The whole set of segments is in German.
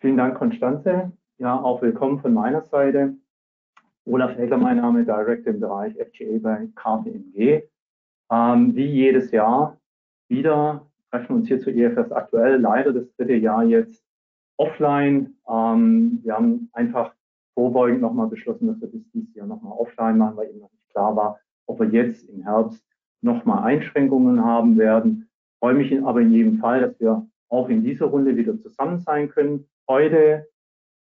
Vielen Dank, Konstanze. Ja, auch willkommen von meiner Seite. Olaf Hecker, mein Name, Director im Bereich FGA bei KPMG. Ähm, wie jedes Jahr wieder treffen wir uns hier zu EFS aktuell, leider das dritte Jahr jetzt offline. Ähm, wir haben einfach vorbeugend nochmal beschlossen, dass wir das dieses Jahr nochmal offline machen, weil eben noch nicht klar war, ob wir jetzt im Herbst nochmal Einschränkungen haben werden. Ich freue mich aber in jedem Fall, dass wir auch in dieser Runde wieder zusammen sein können. Heute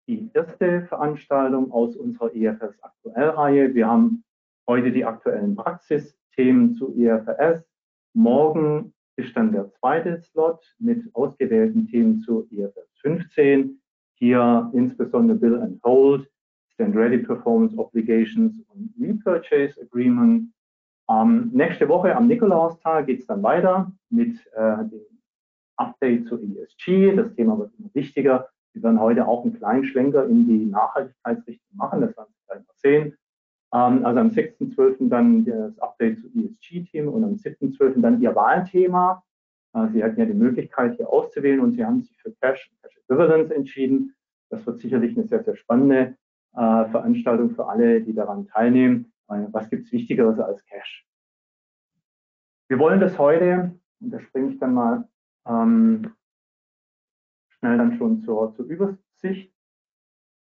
die erste Veranstaltung aus unserer EFS Aktuell-Reihe. Wir haben heute die aktuellen Praxisthemen zu EFS. Morgen ist dann der zweite Slot mit ausgewählten Themen zu EFS 15. Hier insbesondere Bill and Hold, Stand Ready Performance Obligations und Repurchase Agreement. Ähm, nächste Woche am Nikolaustag geht es dann weiter mit äh, dem Update zu ESG. Das Thema wird immer wichtiger. Wir werden heute auch einen kleinen Schlenker in die Nachhaltigkeitsrichtung machen, das werden Sie gleich mal sehen. Ähm, also am 6.12. dann das Update zu ESG-Themen und am 7.12. dann Ihr Wahlthema. Äh, Sie hatten ja die Möglichkeit, hier auszuwählen und Sie haben sich für Cash und Cash Equivalence entschieden. Das wird sicherlich eine sehr, sehr spannende äh, Veranstaltung für alle, die daran teilnehmen. Äh, was gibt es Wichtigeres als Cash? Wir wollen das heute, und da springe ich dann mal ähm, schnell dann schon zur, zur Übersicht.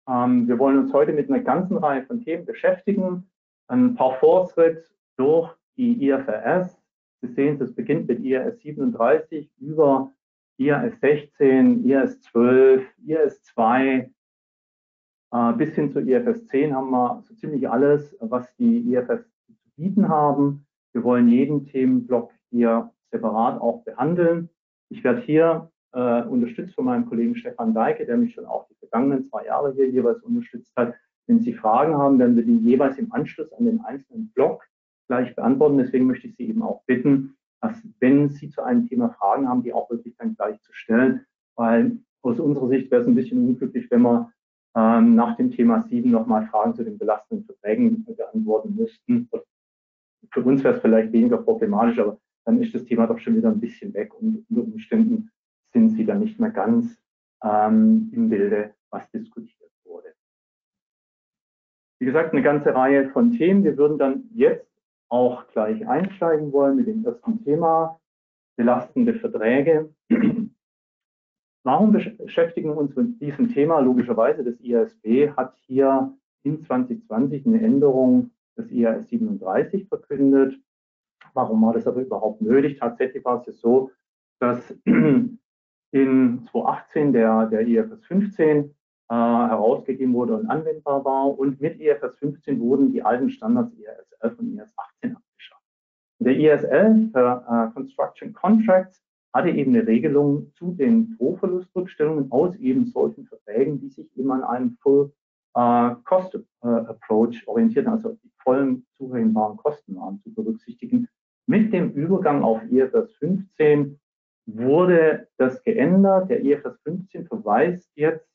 Ähm, wir wollen uns heute mit einer ganzen Reihe von Themen beschäftigen. Ein paar Fortschritt durch die IFRS. Sie sehen, es beginnt mit IRS 37 über IRS 16, IRS 12, IRS 2 äh, bis hin zu IFS 10 haben wir so ziemlich alles, was die IFS zu bieten haben. Wir wollen jeden Themenblock hier separat auch behandeln. Ich werde hier äh, unterstützt von meinem Kollegen Stefan Deike, der mich schon auch die vergangenen zwei Jahre hier jeweils unterstützt hat. Wenn Sie Fragen haben, werden wir die jeweils im Anschluss an den einzelnen Blog gleich beantworten. Deswegen möchte ich Sie eben auch bitten, dass wenn Sie zu einem Thema Fragen haben, die auch wirklich dann gleich zu stellen, weil aus unserer Sicht wäre es ein bisschen unglücklich, wenn wir ähm, nach dem Thema 7 nochmal Fragen zu den belastenden Verträgen beantworten müssten. Für uns wäre es vielleicht weniger problematisch, aber dann ist das Thema doch schon wieder ein bisschen weg und unter Umständen sind sie dann nicht mehr ganz ähm, im Bilde, was diskutiert wurde. Wie gesagt, eine ganze Reihe von Themen. Wir würden dann jetzt auch gleich einsteigen wollen mit dem ersten Thema, belastende Verträge. Warum beschäftigen wir uns mit diesem Thema? Logischerweise, das IASB hat hier in 2020 eine Änderung des IAS 37 verkündet. Warum war das aber überhaupt nötig? Tatsächlich war es so, dass in 2018 der, der IFS 15 äh, herausgegeben wurde und anwendbar war. Und mit IFS 15 wurden die alten Standards IAS 11 und IAS 18 abgeschafft. Der IAS 11 für äh, Construction Contracts hatte eben eine Regelung zu den Drohverlustrückstellungen aus eben solchen Verträgen, die sich eben an einem Full äh, Cost äh, Approach orientieren, also die vollen zurechenbaren Kosten waren zu berücksichtigen. Mit dem Übergang auf IFRS 15 wurde das geändert. Der IFRS 15 verweist jetzt,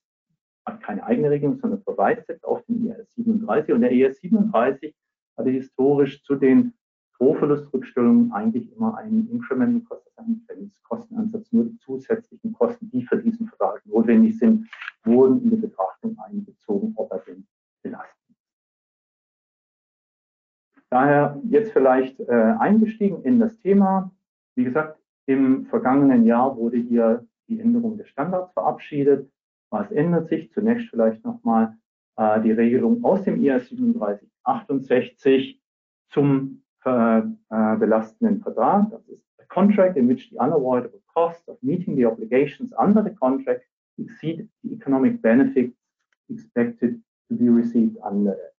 hat keine eigene Regelung, sondern verweist jetzt auf den IAS 37 und der IAS 37 hatte historisch zu den Rohverlustrückstellungen eigentlich immer einen Incremental Cost, einen Grenzkostenansatz. Nur die zusätzlichen Kosten, die für diesen Vertrag notwendig sind, wurden in die Betrachtung einbezogen, ob er denn belastet Daher jetzt vielleicht äh, eingestiegen in das Thema. Wie gesagt, im vergangenen Jahr wurde hier die Änderung des Standards verabschiedet. Was ändert sich? Zunächst vielleicht nochmal äh, die Regelung aus dem IAS 3768 zum äh, belastenden Vertrag. Das ist a contract in which the unavoidable cost of meeting the obligations under the contract exceed the economic benefits expected to be received under it.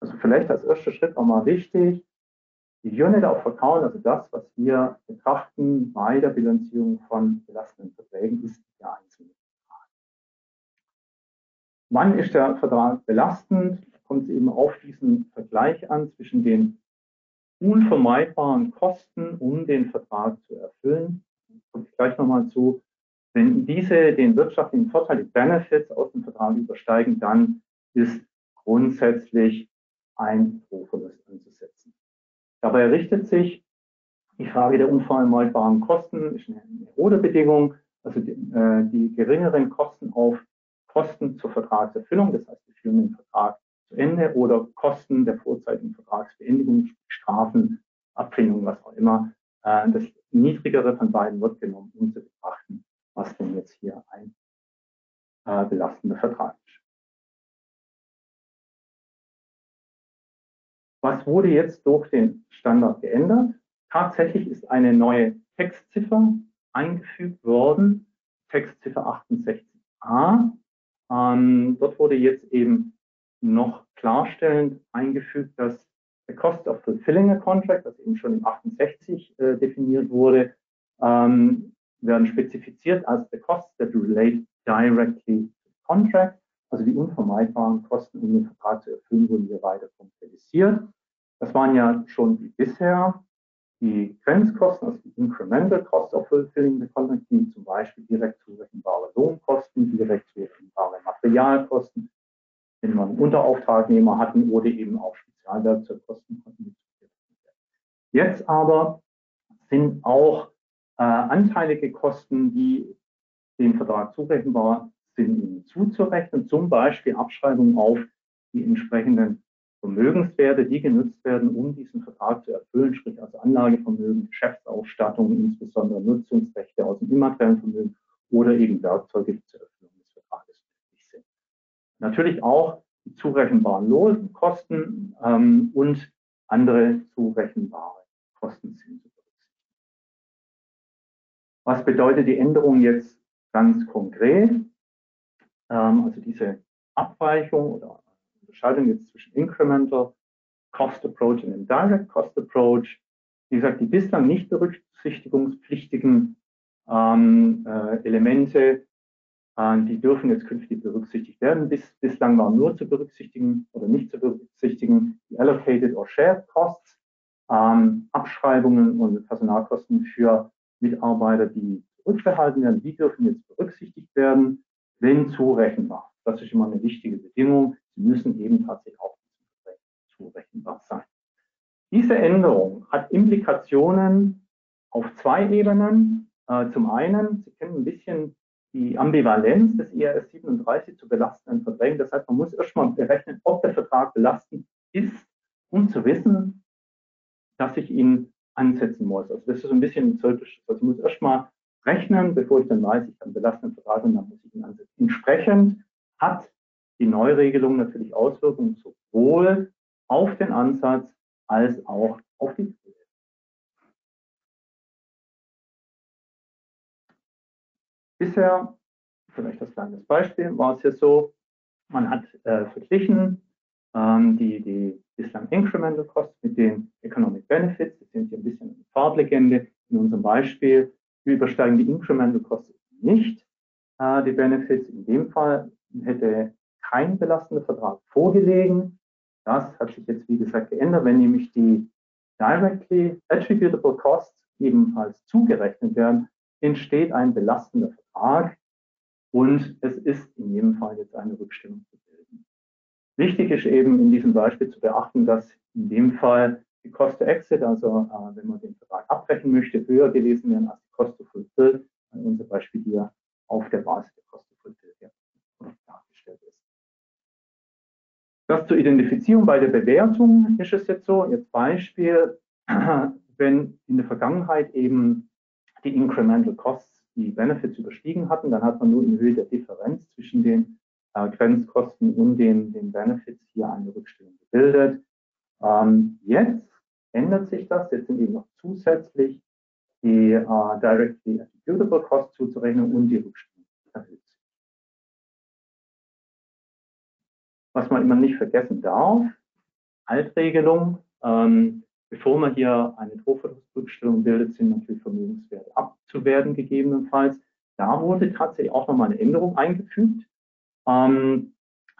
Also vielleicht als erster Schritt nochmal wichtig, die Unit of Account, also das, was wir betrachten bei der Bilanzierung von belastenden Verträgen, ist der einzelne Vertrag. Wann ist der Vertrag belastend? Kommt es eben auf diesen Vergleich an zwischen den unvermeidbaren Kosten, um den Vertrag zu erfüllen. Komme ich gleich nochmal zu. Wenn diese den wirtschaftlichen Vorteil, die Benefits aus dem Vertrag übersteigen, dann ist grundsätzlich ein Rohverlust anzusetzen. Dabei richtet sich die Frage der unvermeidbaren Kosten, ist eine, eine Bedingung also die, äh, die geringeren Kosten auf Kosten zur Vertragserfüllung, das heißt, wir führen den Vertrag zu Ende oder Kosten der vorzeitigen Vertragsbeendigung, Strafen, Abfindungen, was auch immer. Äh, das niedrigere von beiden wird genommen, um zu betrachten, was denn jetzt hier ein äh, belastender Vertrag ist. Was wurde jetzt durch den Standard geändert? Tatsächlich ist eine neue Textziffer eingefügt worden, Textziffer 68a. Ähm, dort wurde jetzt eben noch klarstellend eingefügt, dass der Cost of Fulfilling a Contract, das eben schon im 68 äh, definiert wurde, ähm, werden spezifiziert als the costs that relate directly to the contract, also die unvermeidbaren Kosten, um den Vertrag zu erfüllen, wurden hier weiter konkretisiert. Das waren ja schon wie bisher die Grenzkosten, also die Incremental Cost of Fulfilling the Contract, die zum Beispiel direkt zurechenbare Lohnkosten, direkt zurechenbare Materialkosten, wenn man Unterauftragnehmer hatten oder eben auch Spezialwerkzeugkosten konnten Jetzt aber sind auch äh, anteilige Kosten, die dem Vertrag zurechenbar sind, ihnen zuzurechnen, zum Beispiel Abschreibung auf die entsprechenden Vermögenswerte, die genutzt werden, um diesen Vertrag zu erfüllen, sprich also Anlagevermögen, Geschäftsausstattung, insbesondere Nutzungsrechte aus dem immateriellen Vermögen oder eben Werkzeuge, die zur Erfüllung des Vertrages nötig sind. Natürlich auch die zurechenbaren Lohnkosten ähm, und andere zurechenbare Kosten sind zu berücksichtigen. Was bedeutet die Änderung jetzt ganz konkret? Ähm, also diese Abweichung oder Unterscheidung jetzt zwischen Incremental Cost Approach und Indirect Cost Approach. Wie gesagt, die bislang nicht berücksichtigungspflichtigen ähm, äh, Elemente, äh, die dürfen jetzt künftig berücksichtigt werden. Bis, bislang waren nur zu berücksichtigen oder nicht zu berücksichtigen die Allocated or Shared Costs, ähm, Abschreibungen und Personalkosten für Mitarbeiter, die zurückbehalten werden. Die dürfen jetzt berücksichtigt werden, wenn zurechenbar. Das ist immer eine wichtige Bedingung. Sie müssen eben tatsächlich auch zurechenbar sein. Diese Änderung hat Implikationen auf zwei Ebenen. Äh, zum einen, Sie kennen ein bisschen die Ambivalenz des IRS 37 zu belastenden Verträgen. Das heißt, man muss erstmal berechnen, ob der Vertrag belastend ist, um zu wissen, dass ich ihn ansetzen muss. Also das ist so ein bisschen zyklisch. Also ich muss erstmal rechnen, bevor ich dann weiß, ich habe einen belastenden Vertrag und dann muss ich ihn ansetzen. Entsprechend hat die Neuregelung natürlich Auswirkungen sowohl auf den Ansatz als auch auf die Ziele. Bisher, vielleicht das kleine Beispiel, war es ja so, man hat äh, verglichen ähm, die, die bislang Incremental Costs mit den Economic Benefits. Das sind hier ein bisschen eine Farblegende. In unserem Beispiel übersteigen die Incremental Costs nicht äh, die Benefits. In dem Fall hätte kein belastender Vertrag vorgelegen. Das hat sich jetzt, wie gesagt, geändert. Wenn nämlich die directly attributable costs ebenfalls zugerechnet werden, entsteht ein belastender Vertrag und es ist in jedem Fall jetzt eine Rückstellung zu bilden. Wichtig ist eben in diesem Beispiel zu beachten, dass in dem Fall die Cost to Exit, also äh, wenn man den Vertrag abbrechen möchte, höher gelesen werden als Cost to Fulfill. Unser Beispiel hier auf der Basis der Cost to Fulfill dargestellt ist. Das zur Identifizierung bei der Bewertung ist es jetzt so, jetzt Beispiel, wenn in der Vergangenheit eben die Incremental Costs die Benefits überstiegen hatten, dann hat man nur in Höhe der Differenz zwischen den äh, Grenzkosten und den, den Benefits hier eine Rückstellung gebildet. Ähm, jetzt ändert sich das, jetzt sind eben noch zusätzlich die äh, Directly Attributable Costs zuzurechnen und die Rückstellung erhöht. Was man immer nicht vergessen darf, Altregelung, ähm, bevor man hier eine Drohverlustrückstellung bildet, sind natürlich Vermögenswerte abzuwerten gegebenenfalls. Da wurde tatsächlich auch nochmal eine Änderung eingefügt. Ähm,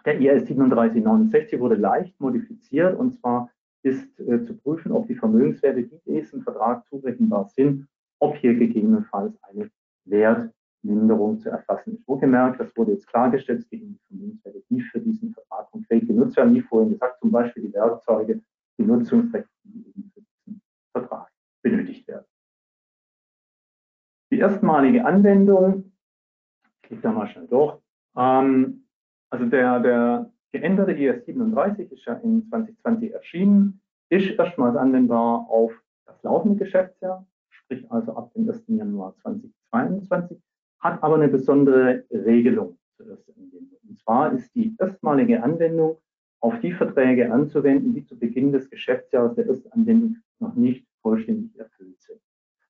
der IS 3769 wurde leicht modifiziert und zwar ist äh, zu prüfen, ob die Vermögenswerte, die diesem Vertrag zurechenbar sind, ob hier gegebenenfalls eine Wert Minderung zu erfassen ist. Wohlgemerkt, das wurde jetzt klargestellt, es geht um die Vermögenswerte, die für diesen Vertrag konkret genutzt werden, wie vorhin gesagt, zum Beispiel die Werkzeuge, die Nutzungsrechte, die eben für diesen Vertrag benötigt werden. Die erstmalige Anwendung ich da mal schnell durch. Ähm, also der, der geänderte IS 37 ist ja in 2020 erschienen, ist erstmals anwendbar auf das laufende Geschäftsjahr, sprich also ab dem 1. Januar 2022, hat aber eine besondere Regelung zur ersten Anwendung. Und zwar ist die erstmalige Anwendung auf die Verträge anzuwenden, die zu Beginn des Geschäftsjahres der ersten Anwendung noch nicht vollständig erfüllt sind.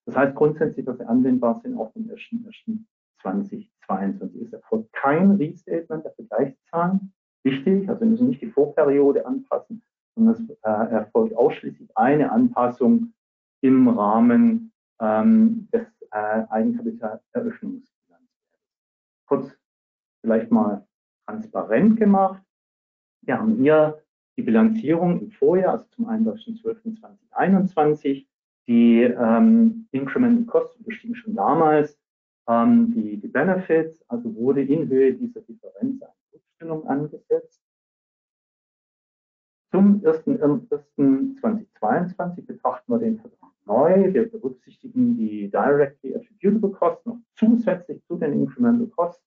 Das heißt grundsätzlich, dass sie anwendbar sind auf den 1.1.2022. Es erfolgt kein Restatement der Vergleichszahlen. Wichtig, also wir müssen nicht die Vorperiode anpassen, sondern es äh, erfolgt ausschließlich eine Anpassung im Rahmen ähm, des äh, Eigenkapitaleröffnungsbilanzwertes. Kurz vielleicht mal transparent gemacht. Wir haben hier die Bilanzierung im Vorjahr, also zum 31.12.2021. Die ähm, Incremental Costs bestiegen schon damals ähm, die, die Benefits, also wurde in Höhe dieser Differenz eine Rückstellung angesetzt. Zum 1.1.2022 betrachten wir den Vertrag neu. Wir berücksichtigen die Directly Attributable Costs noch zusätzlich zu den Incremental Costs.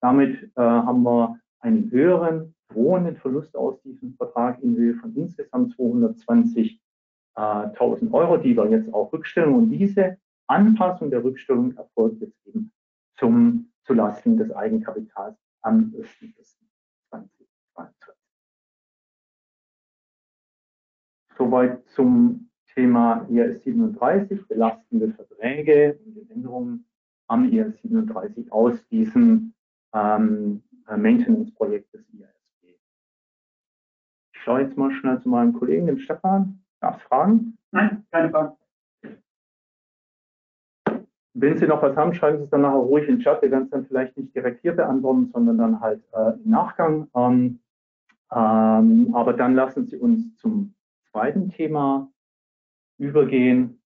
Damit äh, haben wir einen höheren drohenden Verlust aus diesem Vertrag in Höhe von insgesamt 220 1000 Euro, die wir jetzt auch rückstellen. Und diese Anpassung der Rückstellung erfolgt jetzt eben zum, zulasten des Eigenkapitals am 1.1.2022. Soweit zum Thema IAS 37, belastende Verträge und Änderungen am IAS 37 aus diesem ähm, Maintenance-Projekt des IASB. Ich schaue jetzt mal schnell zu meinem Kollegen, dem Stefan. Gab es Fragen? Nein, keine Fragen. Wenn Sie noch was haben, schreiben Sie es dann nachher ruhig in den Chat. Wir werden es dann vielleicht nicht direkt hier beantworten, sondern dann halt äh, im Nachgang. Ähm, ähm, aber dann lassen Sie uns zum zweiten Thema übergehen.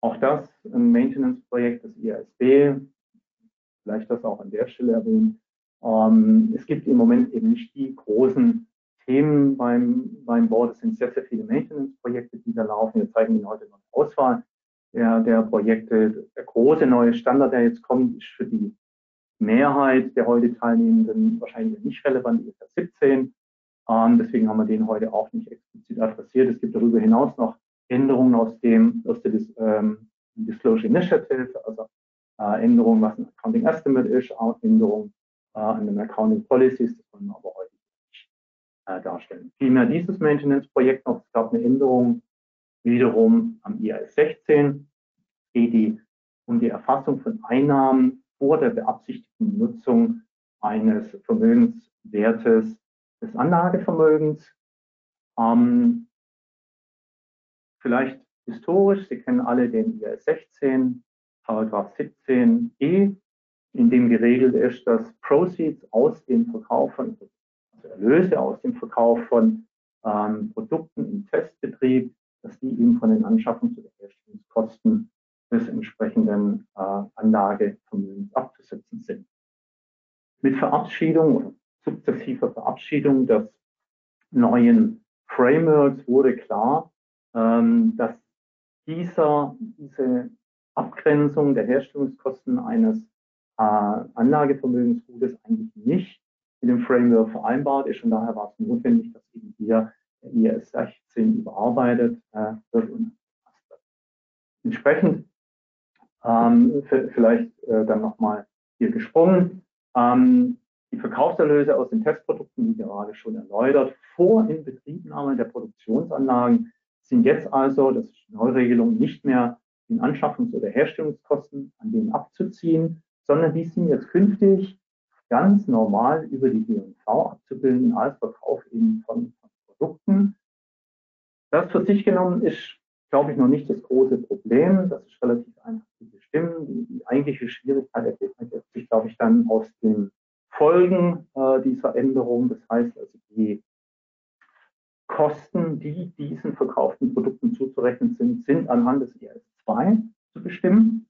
Auch das ein Maintenance-Projekt des IASB. Vielleicht das auch an der Stelle erwähnen. Ähm, es gibt im Moment eben nicht die großen Themen beim, beim Board. Es sind sehr, sehr viele Maintenance-Projekte, die da laufen. Wir zeigen Ihnen heute noch eine Auswahl der, der Projekte. Der große neue Standard, der jetzt kommt, ist für die Mehrheit der heute Teilnehmenden wahrscheinlich nicht relevant, IFR 17. Ähm, deswegen haben wir den heute auch nicht explizit adressiert. Es gibt darüber hinaus noch Änderungen aus dem aus der Dis, ähm, Disclosure Initiative, also äh, Änderungen, was ein Accounting Estimate ist, auch Änderungen äh, an den Accounting Policies, das wollen wir aber heute äh, darstellen. Vielmehr dieses Maintenance-Projekt noch, es gab eine Änderung wiederum am IAS 16, geht die um die Erfassung von Einnahmen vor der beabsichtigten Nutzung eines Vermögenswertes des Anlagevermögens. Ähm, vielleicht historisch, Sie kennen alle den IAS 16, Paragraph 17e, in dem geregelt ist, dass Proceeds aus dem Verkauf von Erlöse aus dem Verkauf von ähm, Produkten im Testbetrieb, dass die eben von den Anschaffungs- oder Herstellungskosten des entsprechenden äh, Anlagevermögens abzusetzen sind. Mit Verabschiedung oder sukzessiver Verabschiedung des neuen Frameworks wurde klar, ähm, dass dieser, diese Abgrenzung der Herstellungskosten eines äh, Anlagevermögensgutes eigentlich nicht in dem Framework vereinbart ist und daher war es notwendig, dass eben hier der IS 16 überarbeitet äh, wird und. Entsprechend ähm, vielleicht äh, dann nochmal hier gesprungen. Ähm, die Verkaufserlöse aus den Testprodukten, wie gerade schon erläutert, vor Inbetriebnahme der Produktionsanlagen sind jetzt also, das ist die Neuregelung, nicht mehr den Anschaffungs- oder Herstellungskosten an denen abzuziehen, sondern die sind jetzt künftig ganz normal über die G&V abzubilden als Verkauf eben von, von Produkten. Das für sich genommen ist, glaube ich, noch nicht das große Problem. Das ist relativ einfach zu bestimmen. Die, die eigentliche Schwierigkeit ergibt sich, glaube ich, dann aus den Folgen äh, dieser Änderung. Das heißt also, die Kosten, die diesen verkauften Produkten zuzurechnen sind, sind anhand des IS-2 zu bestimmen.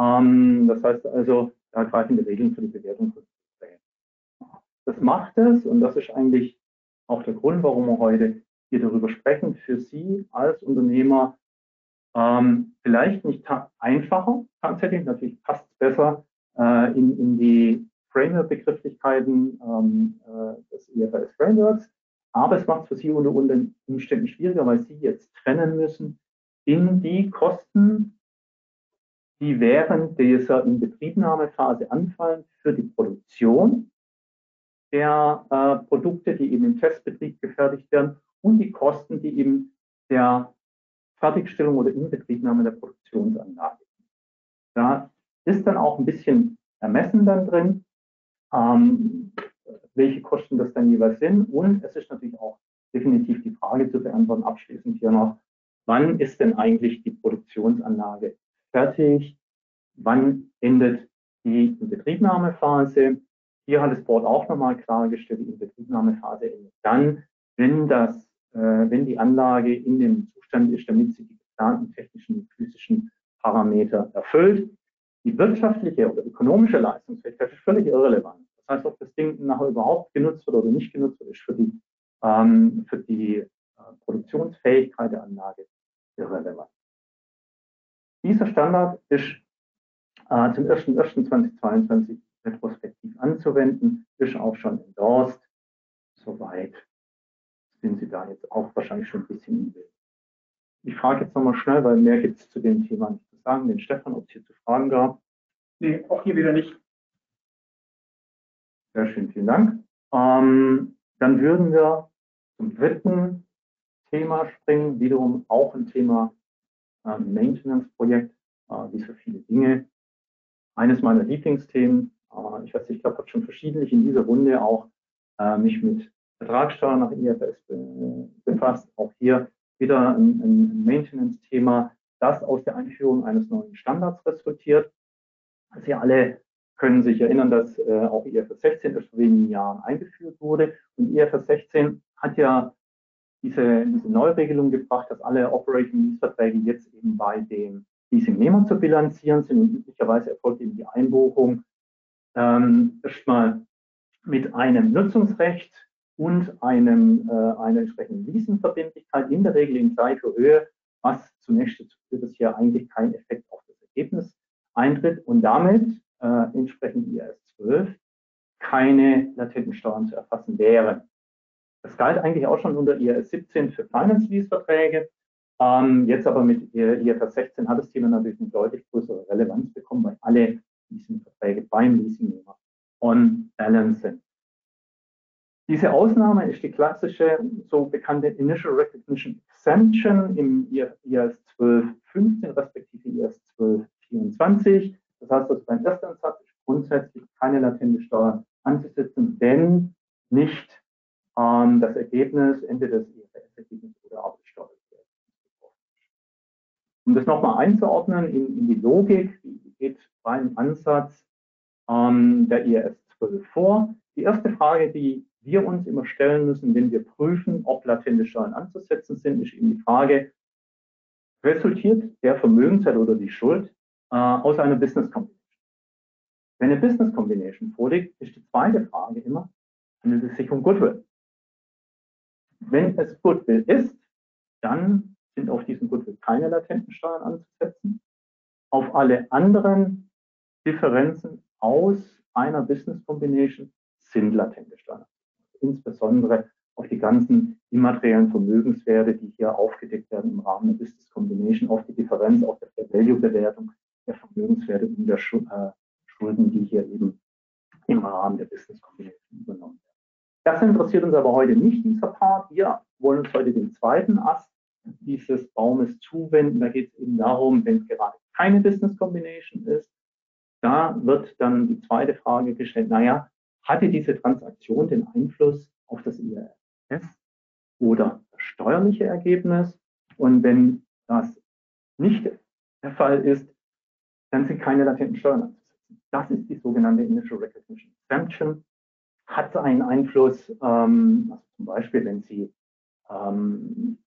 Ähm, das heißt also, da greifen die Regeln für die Bewertung von das macht es und das ist eigentlich auch der Grund, warum wir heute hier darüber sprechen, für Sie als Unternehmer ähm, vielleicht nicht ta einfacher tatsächlich, natürlich passt es besser äh, in, in die Framework-Begrifflichkeiten ähm, äh, des IFRS-Frameworks. Aber es macht es für Sie unter Umständen schwieriger, weil Sie jetzt trennen müssen in die Kosten, die während dieser Inbetriebnahmephase anfallen für die Produktion der äh, Produkte, die eben im Testbetrieb gefertigt werden und die Kosten, die eben der Fertigstellung oder Inbetriebnahme der Produktionsanlage. Da ist dann auch ein bisschen Ermessen dann drin, ähm, welche Kosten das dann jeweils sind. Und es ist natürlich auch definitiv die Frage zu beantworten, abschließend hier noch, wann ist denn eigentlich die Produktionsanlage fertig? Wann endet die Inbetriebnahmephase? Hier hat das Board auch nochmal klargestellt, die Inbetriebnahmephase endet dann, wenn das, äh, wenn die Anlage in dem Zustand ist, damit sie die geplanten technischen und physischen Parameter erfüllt. Die wirtschaftliche oder ökonomische Leistungsfähigkeit ist völlig irrelevant. Das heißt, ob das Ding nachher überhaupt genutzt wird oder nicht genutzt wird, ist für die, ähm, für die äh, Produktionsfähigkeit der Anlage irrelevant. Dieser Standard ist äh, zum 01.01.2022 retrospektiv anzuwenden, ist auch schon endorsed. Soweit sind Sie da jetzt auch wahrscheinlich schon ein bisschen im Bild. Ich frage jetzt nochmal schnell, weil mehr gibt es zu dem Thema nicht zu sagen, den Stefan, ob es hier zu Fragen gab. Nee, auch hier wieder nicht. Sehr schön, vielen Dank. Ähm, dann würden wir zum dritten Thema springen, wiederum auch ein Thema äh, Maintenance-Projekt, äh, wie so viele Dinge. Eines meiner Lieblingsthemen, äh, ich weiß ich glaube, ich habe schon verschiedentlich in dieser Runde auch äh, mich mit Vertragssteuer nach IFS befasst. Auch hier wieder ein, ein Maintenance-Thema, das aus der Einführung eines neuen Standards resultiert. Sie alle können sich erinnern, dass äh, auch IFRS 16 erst vor wenigen Jahren eingeführt wurde. Und IFRS 16 hat ja diese, diese Neuregelung gebracht, dass alle Operating Lease-Verträge jetzt eben bei dem Leasingnehmer zu bilanzieren sind. Und üblicherweise erfolgt eben die Einbuchung ähm, erstmal mit einem Nutzungsrecht und einem, äh, einer entsprechenden Leasingverbindlichkeit, in der Regel in gleicher Höhe, was zunächst dazu führt, dass hier eigentlich kein Effekt auf das Ergebnis eintritt und damit äh, entsprechend IAS 12 keine latenten Steuern zu erfassen wären. Das galt eigentlich auch schon unter IAS 17 für Finance Lease Verträge. Ähm, jetzt aber mit IFRS 16 hat das Thema natürlich eine deutlich größere Relevanz bekommen, weil alle Leasingverträge beim Leasingnehmer on balance sind. Diese Ausnahme ist die klassische, so bekannte Initial Recognition Exemption im IAS 1215 respektive IAS 1224. Das heißt, dass beim Erstansatz ist grundsätzlich keine latente Steuer anzusetzen, wenn nicht ähm, das Ergebnis entweder des IFRS-Ergebnisses oder auch des Steuerergebnisses Um das nochmal einzuordnen in, in, die Logik, wie geht beim Ansatz ähm, der IAS 12 vor? Die erste Frage, die wir uns immer stellen müssen, wenn wir prüfen, ob latente Steuern anzusetzen sind, ist eben die Frage, resultiert der Vermögensteil oder die Schuld äh, aus einer Business Combination? Wenn eine Business Combination vorliegt, ist die zweite Frage immer, handelt es sich um Goodwill? Wenn es Goodwill ist, dann sind auf diesen Goodwill keine latenten Steuern anzusetzen. Auf alle anderen Differenzen aus einer Business Combination sind latente Steuern insbesondere auf die ganzen immateriellen Vermögenswerte, die hier aufgedeckt werden im Rahmen der Business Combination, auf die Differenz, auf der Value Bewertung der Vermögenswerte und der Schulden, die hier eben im Rahmen der Business Combination übernommen werden. Das interessiert uns aber heute nicht, dieser Part. Wir wollen uns heute den zweiten Ast dieses Baumes zuwenden. Da geht es eben darum, wenn gerade keine Business Combination ist, da wird dann die zweite Frage gestellt, naja, hatte diese Transaktion den Einfluss auf das IRS oder das steuerliche Ergebnis? Und wenn das nicht der Fall ist, dann sind keine latenten Steuern anzusetzen. Das ist die sogenannte Initial Recognition Exemption. Hat einen Einfluss, ähm, also zum Beispiel, wenn Sie, ähm,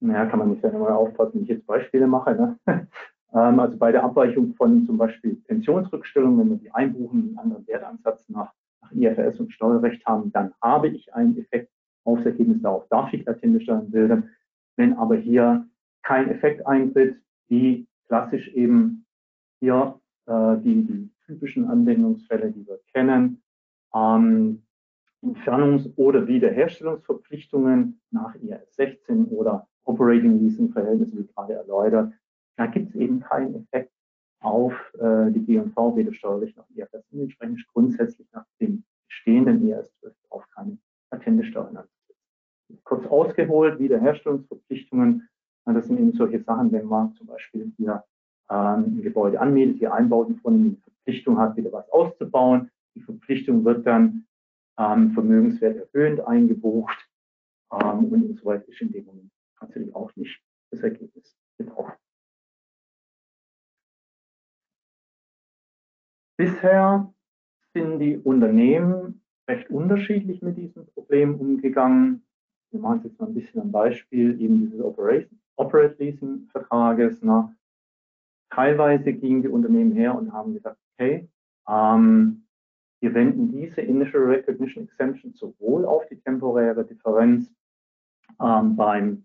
naja, kann man nicht immer aufpassen, wenn ich jetzt Beispiele mache, ne? ähm, also bei der Abweichung von zum Beispiel Pensionsrückstellungen, wenn wir die einbuchen, einen anderen Wertansatz nach nach IFRS und Steuerrecht haben, dann habe ich einen Effekt aufs Ergebnis. Darauf darf ich latente Steuern bilden. Wenn aber hier kein Effekt eintritt, wie klassisch eben hier äh, die, die typischen Anwendungsfälle, die wir kennen. Ähm, Entfernungs- oder Wiederherstellungsverpflichtungen nach IAS 16 oder Operating Leasing Verhältnisse, wie gerade erläutert. Da gibt es eben keinen Effekt auf äh, die G&V, weder steuerlich noch IFRS. Entsprechend grundsätzlich nach dem bestehenden IAS 12 auch keine latente Steuern anzusetzen. Kurz ausgeholt, Wiederherstellungsverpflichtungen. Das sind eben solche Sachen, wenn man zum Beispiel hier ein Gebäude anmietet, die Einbauten von Verpflichtung hat, wieder was auszubauen. Die Verpflichtung wird dann ähm, Vermögenswert erhöhend eingebucht ähm, und insoweit ist in dem Moment natürlich auch nicht das Ergebnis betroffen. Bisher sind die Unternehmen recht unterschiedlich mit diesem Problem umgegangen. Wir machen es jetzt mal ein bisschen am Beispiel eben dieses Operate Leasing Vertrages. Na, teilweise gingen die Unternehmen her und haben gesagt, okay, ähm, wir wenden diese Initial Recognition Exemption sowohl auf die temporäre Differenz ähm, beim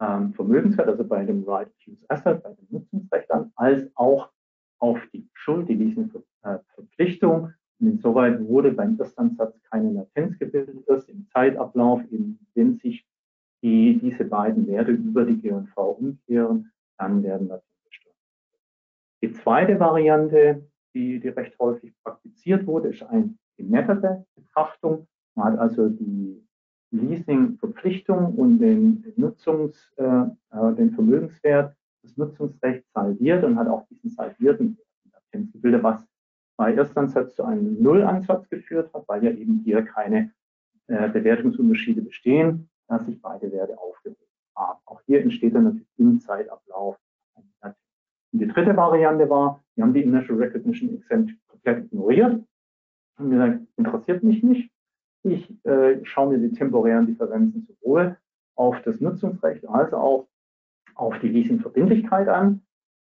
ähm, Vermögenswert, also bei dem Right to Use Asset, bei dem Nutzungsrecht an, als auch auf die Schuld, die Leasingverpflichtung. Und insoweit wurde beim Erstansatz keine Latenz gebildet. Erst im Zeitablauf, eben, wenn sich die, diese beiden Werte über die G&V umkehren, dann werden gesteuert. Die zweite Variante die, die recht häufig praktiziert wurde, ist eine genettete Betrachtung. Man hat also die Leasing-Verpflichtung und den, Nutzungs, äh, äh, den Vermögenswert des Nutzungsrechts saldiert und hat auch diesen saldierten Latenz gebildet, was bei Erstansatz zu einem Nullansatz geführt hat, weil ja eben hier keine äh, Bewertungsunterschiede bestehen, dass sich beide Werte aufgehoben haben. Auch hier entsteht dann natürlich im Zeitablauf. Und die dritte Variante war, wir haben die Initial Recognition Exempt komplett ignoriert und gesagt, interessiert mich nicht. Ich äh, schaue mir die temporären Differenzen sowohl auf das Nutzungsrecht als auch auf die Leasingverbindlichkeit an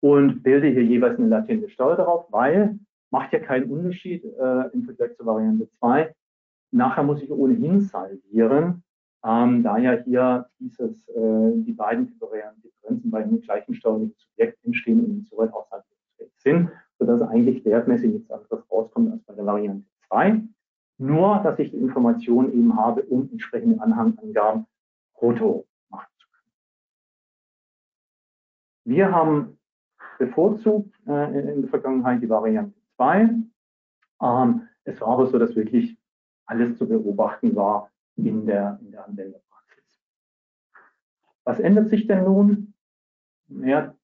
und bilde hier jeweils eine latente Steuer darauf, weil macht ja keinen Unterschied äh, im Vergleich zur Variante 2. Nachher muss ich ohnehin saldieren, ähm, da ja hier dieses, äh, die beiden temporären Differenzen bei einem gleichen steuerlichen Subjekt entstehen und insoweit auch salvierungsfähig sind, sodass eigentlich wertmäßig nichts anderes rauskommt als bei der Variante 2. Nur, dass ich die Information eben habe, um entsprechende Anhangangaben brutto machen zu können. Wir haben bevorzugt äh, in der Vergangenheit die Variante 2. Ähm, es war aber so, dass wirklich alles zu beobachten war, in der, in der Anwenderpraxis. Was ändert sich denn nun? Ja,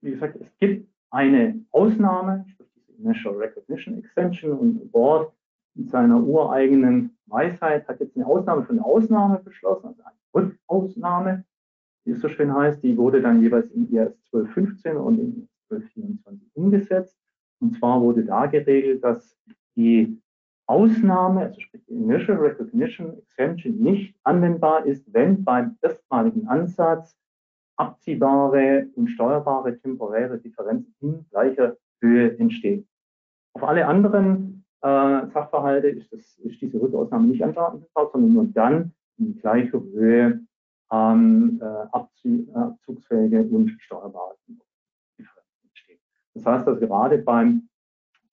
wie gesagt, es gibt eine Ausnahme, sprich diese Initial Recognition Extension und Board in seiner ureigenen Weisheit hat jetzt eine Ausnahme von einer Ausnahme beschlossen, also eine Rückausnahme, wie es so schön heißt, die wurde dann jeweils in IAS 1215 und in IAS 1224 umgesetzt. Und zwar wurde da geregelt, dass die Ausnahme, also sprich Initial Recognition Exemption, nicht anwendbar ist, wenn beim erstmaligen Ansatz abziehbare und steuerbare temporäre Differenzen in gleicher Höhe entstehen. Auf alle anderen äh, Sachverhalte ist, das, ist diese Rückausnahme nicht anwendbar, sondern nur dann in gleicher Höhe ähm, äh, abzugsfähige und steuerbare Differenzen entstehen. Das heißt, dass gerade beim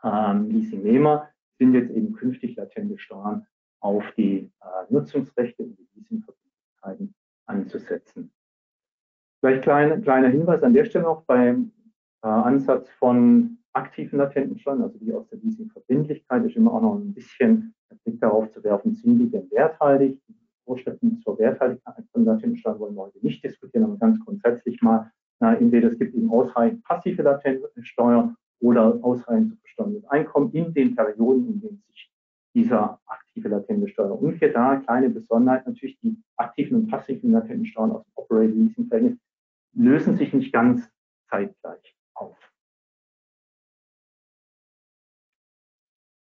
ähm, Leasingnehmer sind jetzt eben künftig latente Steuern auf die äh, Nutzungsrechte und die Leasingverbindlichkeiten anzusetzen. Vielleicht klein, kleiner Hinweis an der Stelle noch beim äh, Ansatz von aktiven latenten Steuern, also die aus der Leasingverbindlichkeit, ist immer auch noch ein bisschen einen Blick darauf zu werfen, sind die denn werthaltig? Die Vorstellungen zur Werthaltigkeit von latenten Steuern wollen wir heute nicht diskutieren, aber ganz grundsätzlich mal, na, entweder es gibt eben ausreichend passive latente Steuern oder ausreichend zu versteuerndes Einkommen in den Perioden, in denen sich dieser aktive latente Steuer umkehrt. Da kleine Besonderheit natürlich, die aktiven und passiven latenten Steuern aus dem Operating Leasing Verhältnis lösen sich nicht ganz zeitgleich auf.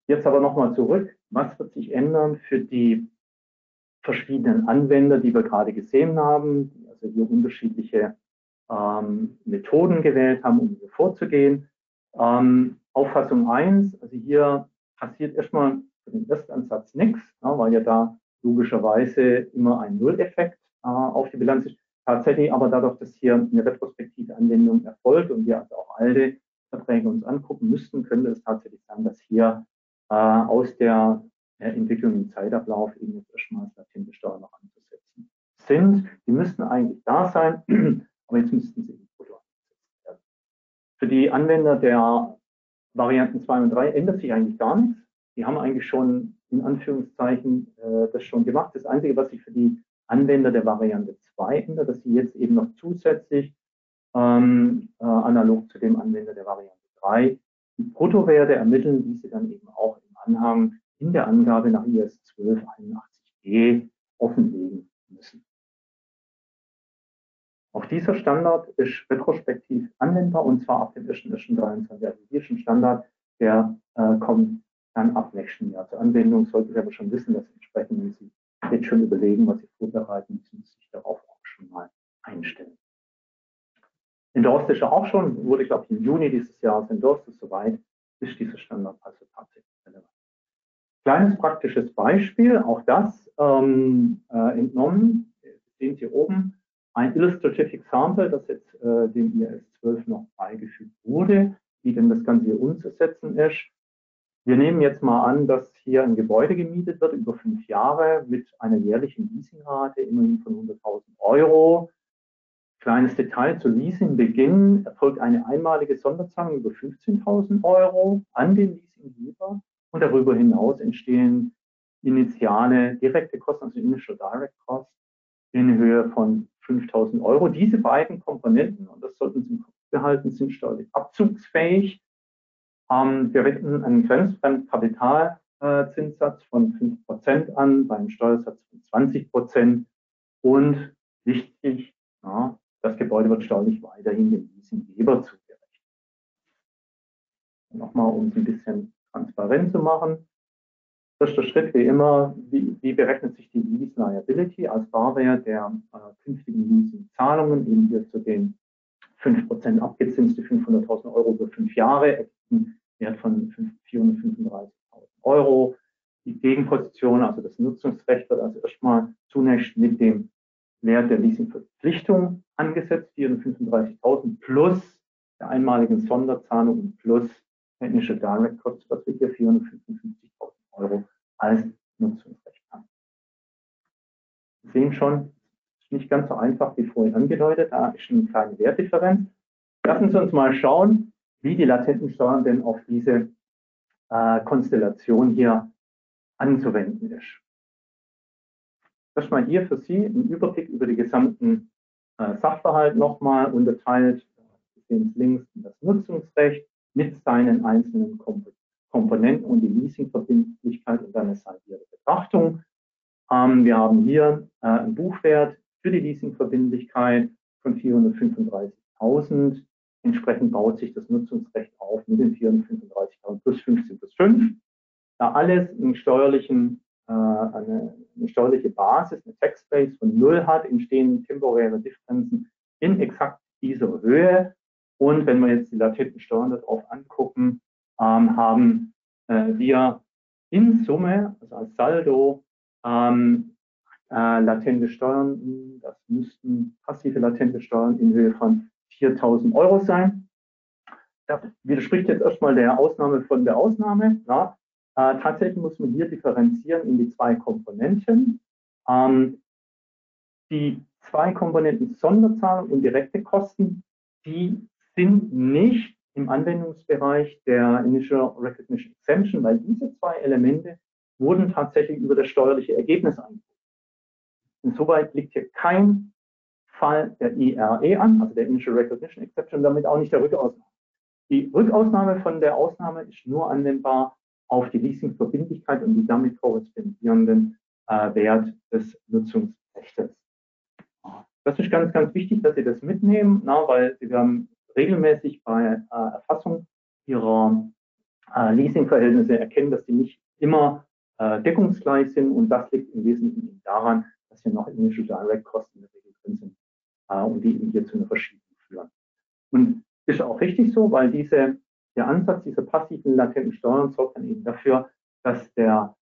Jetzt aber nochmal zurück. Was wird sich ändern für die verschiedenen Anwender, die wir gerade gesehen haben, also hier unterschiedliche ähm, Methoden gewählt haben, um hier vorzugehen? Ähm, Auffassung 1, also hier passiert erstmal für den Erstansatz nichts, ja, weil ja da logischerweise immer ein Nulleffekt äh, auf die Bilanz ist. Tatsächlich aber dadurch, dass hier eine retrospektive Anwendung erfolgt und wir also auch alte Verträge uns angucken müssten, könnte es tatsächlich sein, dass hier äh, aus der äh, Entwicklung im Zeitablauf eben jetzt erstmal latente Steuern noch anzusetzen sind. Die müssten eigentlich da sein, aber jetzt müssten sie im brutto angesetzt werden. Für die Anwender der Varianten 2 und 3 ändert sich eigentlich gar nichts. Die haben eigentlich schon in Anführungszeichen äh, das schon gemacht. Das Einzige, was sich für die Anwender der Variante 2 ändert, dass sie jetzt eben noch zusätzlich ähm, äh, analog zu dem Anwender der Variante 3 die Bruttowerte ermitteln, die sie dann eben auch im Anhang in der Angabe nach IS 1281g offenlegen müssen. Auch dieser Standard ist retrospektiv anwendbar und zwar ab dem 1.1.23. Also ein Standard, der äh, kommt dann ab nächsten Jahr zur Anwendung. Sollte Sie aber schon wissen, dass entsprechend, wenn Sie jetzt schon überlegen, was Sie vorbereiten, müssen sich darauf auch schon mal einstellen. Endorsed ist ja auch schon, wurde, glaube ich, im Juni dieses Jahres endorsed, ist soweit, ist dieser Standard also tatsächlich relevant. Kleines praktisches Beispiel, auch das ähm, äh, entnommen, sehen Sie oben, ein Illustrative Example, das jetzt äh, dem IS 12 noch beigefügt wurde, wie denn das Ganze hier umzusetzen ist. Wir nehmen jetzt mal an, dass hier ein Gebäude gemietet wird über fünf Jahre mit einer jährlichen Leasingrate immerhin von 100.000 Euro. Kleines Detail zu Leasingbeginn erfolgt eine einmalige Sonderzahlung über 15.000 Euro an den Leasinggeber und darüber hinaus entstehen initiale direkte Kosten, also Initial Direct Costs, in Höhe von 5.000 Euro. Diese beiden Komponenten, und das sollten Sie im Kopf behalten, sind steuerlich abzugsfähig. Ähm, wir wenden einen grenzfremden Kapitalzinssatz von 5% an, beim Steuersatz von 20%. Und wichtig, ja, das Gebäude wird steuerlich weiterhin dem Leasinggeber zugerechnet. Nochmal, um es ein bisschen transparent zu machen. Erster Schritt wie immer, wie, wie berechnet sich die Lease Liability als Barwert der äh, künftigen Leasingzahlungen, eben hier zu den 5% abgezinste 500.000 Euro über fünf Jahre, ergibt Wert von 435.000 Euro. Die Gegenposition, also das Nutzungsrecht, wird also erstmal zunächst mit dem Wert der Leasingverpflichtung angesetzt, 435.000 plus der einmaligen Sonderzahlung plus technische Direct Costs, was wir hier 455.000 Euro als Nutzungsrecht haben. Sie sehen schon, ist nicht ganz so einfach wie vorhin angedeutet, da ist eine kleine Wertdifferenz. Lassen Sie uns mal schauen, wie die latenten Steuern denn auf diese äh, Konstellation hier anzuwenden ist. Erstmal hier für Sie ein Überblick über die gesamten äh, Sachverhalt nochmal unterteilt. Sie sehen es links das Nutzungsrecht mit seinen einzelnen Komponenten und die Leasingverbindlichkeit und dann ist halt ihre Betrachtung. Ähm, wir haben hier äh, einen Buchwert für die Leasingverbindlichkeit von 435.000 Entsprechend baut sich das Nutzungsrecht auf mit den 435.000 plus 15 plus 5. Da alles einen steuerlichen, äh, eine, eine, steuerliche Basis, eine Taxbase von Null hat, entstehen temporäre Differenzen in exakt dieser Höhe. Und wenn wir jetzt die latenten Steuern darauf angucken, ähm, haben äh, wir in Summe, also als Saldo, ähm, äh, latente Steuern, das müssten passive latente Steuern in Höhe von 4.000 Euro sein. Das widerspricht jetzt erstmal der Ausnahme von der Ausnahme. Ja. Äh, tatsächlich muss man hier differenzieren in die zwei Komponenten. Ähm, die zwei Komponenten Sonderzahlung und direkte Kosten, die sind nicht im Anwendungsbereich der Initial Recognition Exemption, weil diese zwei Elemente wurden tatsächlich über das steuerliche Ergebnis eingeführt. Insoweit liegt hier kein Fall der IRE an, also der Initial Recognition Exception, damit auch nicht der Rückausnahme. Die Rückausnahme von der Ausnahme ist nur anwendbar auf die Leasingverbindlichkeit und die damit korrespondierenden äh, Wert des Nutzungsrechts. Das ist ganz, ganz wichtig, dass Sie das mitnehmen, na, weil Sie werden regelmäßig bei äh, Erfassung Ihrer äh, Leasingverhältnisse erkennen, dass sie nicht immer äh, deckungsgleich sind. Und das liegt im Wesentlichen daran, dass hier noch Initial Direct Kosten in der Regel drin sind äh, und die eben hier zu einer Verschiebung führen. Und ist auch richtig so, weil diese, der Ansatz dieser passiven latenten Steuern sorgt dann eben dafür, dass der,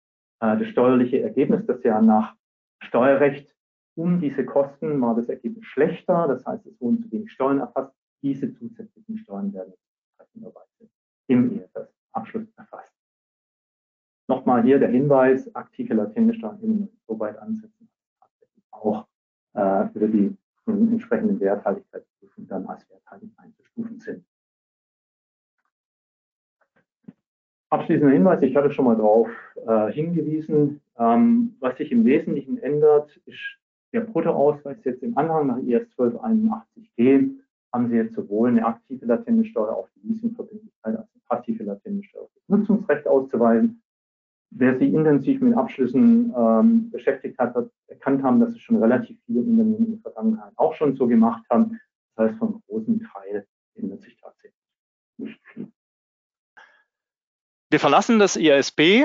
äh, das steuerliche Ergebnis, das ja nach Steuerrecht um diese Kosten war das Ergebnis schlechter, das heißt, es wurden zu wenig Steuern erfasst, diese zusätzlichen Steuern werden richtigerweise im EFS-Abschluss erfasst. Nochmal hier der Hinweis, aktive latente Steuern eben so weit ansetzen, auch äh, über die entsprechenden Werthaltigkeitsprüfungen dann als werthaltig einzustufen sind. Abschließender Hinweis, ich hatte schon mal darauf äh, hingewiesen, ähm, was sich im Wesentlichen ändert, ist der Bruttoausweis jetzt im Anhang nach IS 1281g haben Sie jetzt sowohl eine aktive latente Steuer auf die Leasingverbindlichkeit als eine passive latente Steuer auf das Nutzungsrecht auszuweisen. Wer sich intensiv mit Abschlüssen ähm, beschäftigt hat, wird erkannt haben, dass es schon relativ viele Unternehmen in der Vergangenheit auch schon so gemacht haben. Das heißt, von großen Teil ändert sich tatsächlich nicht viel. Wir verlassen das IASB.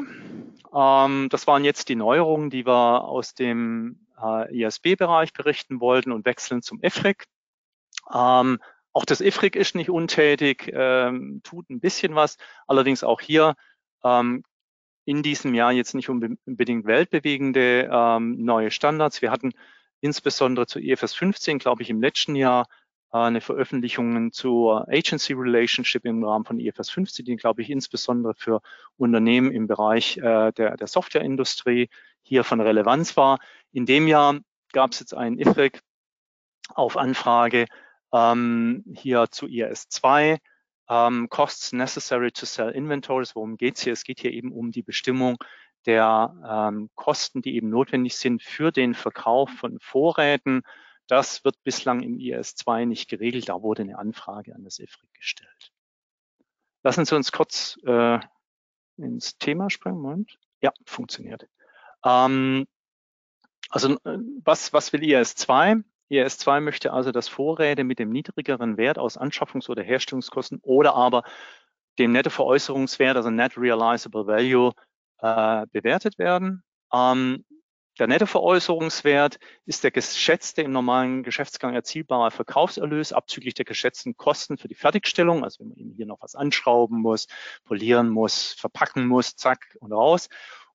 Ähm, das waren jetzt die Neuerungen, die wir aus dem äh, IASB-Bereich berichten wollten und wechseln zum IFRIC. Ähm, auch das IFRIC ist nicht untätig, ähm, tut ein bisschen was. Allerdings auch hier ähm, in diesem Jahr jetzt nicht unbedingt weltbewegende ähm, neue Standards. Wir hatten insbesondere zu EFS 15, glaube ich, im letzten Jahr äh, eine Veröffentlichung zur Agency Relationship im Rahmen von EFS 15, die, glaube ich, insbesondere für Unternehmen im Bereich äh, der, der Softwareindustrie hier von Relevanz war. In dem Jahr gab es jetzt einen IFRIC auf Anfrage ähm, hier zu IAS2, ähm, Costs Necessary to Sell Inventories. Worum geht's hier? Es geht hier eben um die Bestimmung der ähm, Kosten, die eben notwendig sind für den Verkauf von Vorräten. Das wird bislang im IS2 nicht geregelt. Da wurde eine Anfrage an das IFRIC gestellt. Lassen Sie uns kurz äh, ins Thema springen. Moment. Ja, funktioniert. Ähm, also äh, was, was will IS2? ERS2 möchte also, dass Vorräte mit dem niedrigeren Wert aus Anschaffungs- oder Herstellungskosten oder aber dem Nettoveräußerungswert, also Net Realizable Value, äh, bewertet werden. Ähm, der Nettoveräußerungswert ist der geschätzte im normalen Geschäftsgang erzielbare Verkaufserlös abzüglich der geschätzten Kosten für die Fertigstellung, also wenn man eben hier noch was anschrauben muss, polieren muss, verpacken muss, zack und raus.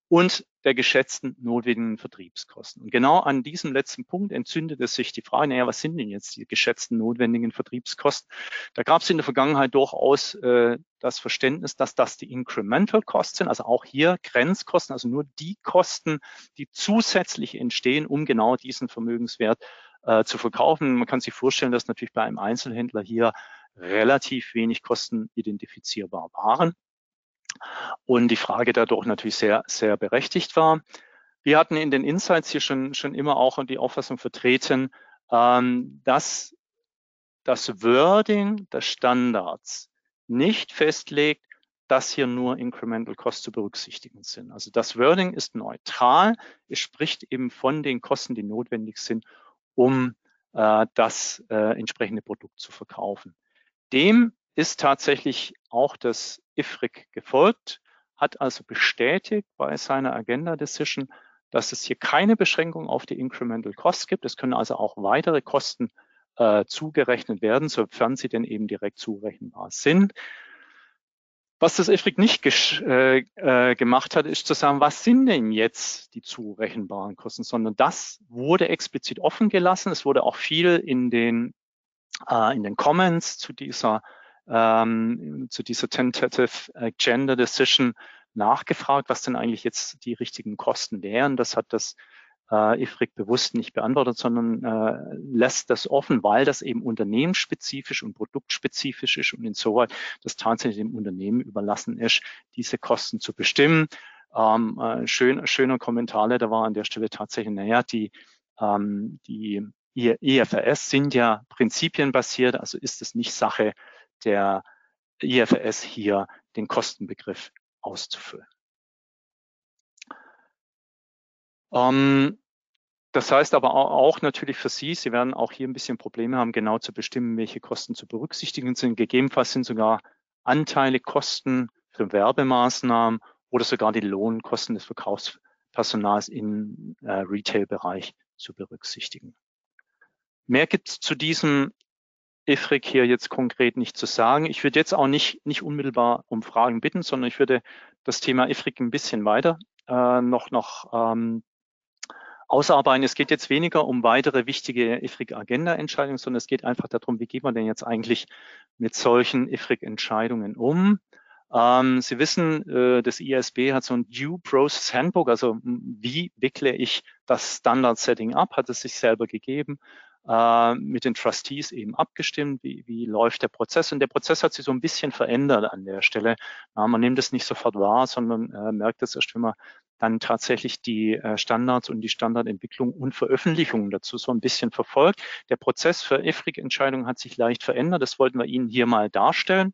Und der geschätzten notwendigen Vertriebskosten. Und genau an diesem letzten Punkt entzündet es sich die Frage, naja, was sind denn jetzt die geschätzten notwendigen Vertriebskosten? Da gab es in der Vergangenheit durchaus äh, das Verständnis, dass das die Incremental Costs sind, also auch hier Grenzkosten, also nur die Kosten, die zusätzlich entstehen, um genau diesen Vermögenswert äh, zu verkaufen. Man kann sich vorstellen, dass natürlich bei einem Einzelhändler hier relativ wenig Kosten identifizierbar waren und die Frage dadurch natürlich sehr, sehr berechtigt war. Wir hatten in den Insights hier schon, schon immer auch die Auffassung vertreten, ähm, dass das Wording des Standards nicht festlegt, dass hier nur Incremental Costs zu berücksichtigen sind. Also das Wording ist neutral. Es spricht eben von den Kosten, die notwendig sind, um äh, das äh, entsprechende Produkt zu verkaufen. Dem ist tatsächlich auch das IFRIC gefolgt, hat also bestätigt bei seiner Agenda Decision, dass es hier keine Beschränkung auf die Incremental Costs gibt. Es können also auch weitere Kosten äh, zugerechnet werden, sofern sie denn eben direkt zurechenbar sind. Was das IFRIC nicht äh, äh, gemacht hat, ist zu sagen, was sind denn jetzt die zurechenbaren Kosten, sondern das wurde explizit offen gelassen. Es wurde auch viel in den, äh, in den Comments zu dieser ähm, zu dieser Tentative Gender Decision nachgefragt, was denn eigentlich jetzt die richtigen Kosten wären. Das hat das äh, IFRIC bewusst nicht beantwortet, sondern äh, lässt das offen, weil das eben unternehmensspezifisch und produktspezifisch ist und insoweit das tatsächlich dem Unternehmen überlassen ist, diese Kosten zu bestimmen. Ähm, äh, schön, schöner Kommentar da war an der Stelle tatsächlich, naja, die, ähm, die IFRS sind ja prinzipienbasiert, also ist es nicht Sache der IFRS hier den Kostenbegriff auszufüllen. Ähm, das heißt aber auch natürlich für Sie, Sie werden auch hier ein bisschen Probleme haben, genau zu bestimmen, welche Kosten zu berücksichtigen sind. Gegebenenfalls sind sogar Anteile, Kosten für Werbemaßnahmen oder sogar die Lohnkosten des Verkaufspersonals im äh, Retail-Bereich zu berücksichtigen. Mehr gibt es zu diesem IFRIC hier jetzt konkret nicht zu sagen. Ich würde jetzt auch nicht, nicht unmittelbar um Fragen bitten, sondern ich würde das Thema IFRIC ein bisschen weiter äh, noch, noch ähm, ausarbeiten. Es geht jetzt weniger um weitere wichtige IFRIC-Agenda-Entscheidungen, sondern es geht einfach darum, wie geht man denn jetzt eigentlich mit solchen IFRIC-Entscheidungen um? Ähm, Sie wissen, äh, das ISB hat so ein Due Process Handbook, also wie wickle ich das Standard Setting ab, hat es sich selber gegeben, äh, mit den Trustees eben abgestimmt, wie, wie läuft der Prozess. Und der Prozess hat sich so ein bisschen verändert an der Stelle. Ja, man nimmt es nicht sofort wahr, sondern äh, merkt es erst, wenn man dann tatsächlich die äh, Standards und die Standardentwicklung und Veröffentlichungen dazu so ein bisschen verfolgt. Der Prozess für IFRIC-Entscheidungen hat sich leicht verändert. Das wollten wir Ihnen hier mal darstellen.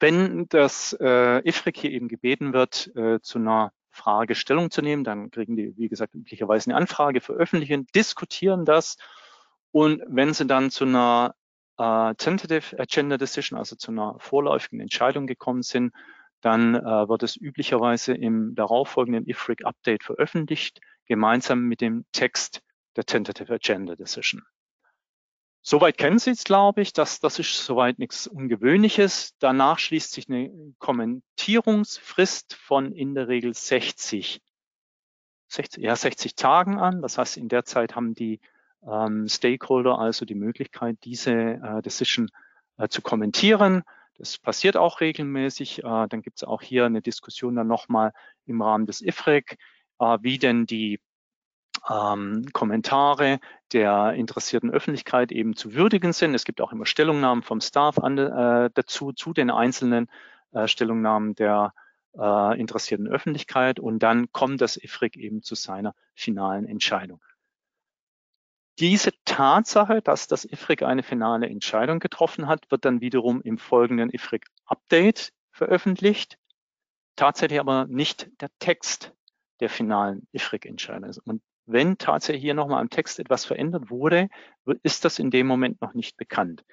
Wenn das äh, IFRIC hier eben gebeten wird, äh, zu einer Frage Stellung zu nehmen, dann kriegen die, wie gesagt, üblicherweise eine Anfrage, veröffentlichen, diskutieren das. Und wenn sie dann zu einer äh, Tentative Agenda Decision, also zu einer vorläufigen Entscheidung gekommen sind, dann äh, wird es üblicherweise im darauffolgenden IFRIC Update veröffentlicht, gemeinsam mit dem Text der Tentative Agenda Decision. Soweit kennen Sie es, glaube ich. Das, das ist soweit nichts Ungewöhnliches. Danach schließt sich eine Kommentierungsfrist von in der Regel 60, 60, ja, 60 Tagen an. Das heißt, in der Zeit haben die ähm, Stakeholder also die Möglichkeit, diese äh, Decision äh, zu kommentieren. Das passiert auch regelmäßig. Äh, dann gibt es auch hier eine Diskussion dann nochmal im Rahmen des IFREC, äh, wie denn die ähm, Kommentare der interessierten Öffentlichkeit eben zu würdigen sind. Es gibt auch immer Stellungnahmen vom Staff an, äh, dazu, zu den einzelnen äh, Stellungnahmen der äh, interessierten Öffentlichkeit und dann kommt das IFRIC eben zu seiner finalen Entscheidung. Diese Tatsache, dass das IFRIC eine finale Entscheidung getroffen hat, wird dann wiederum im folgenden IFRIC Update veröffentlicht. Tatsächlich aber nicht der Text der finalen IFRIC-Entscheidung. Und wenn tatsächlich hier nochmal am Text etwas verändert wurde, ist das in dem Moment noch nicht bekannt.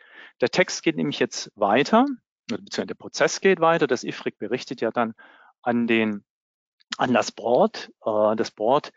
Der Text geht nämlich jetzt weiter, beziehungsweise der Prozess geht weiter. Das IFRIC berichtet ja dann an den, an das Board. Äh, das Board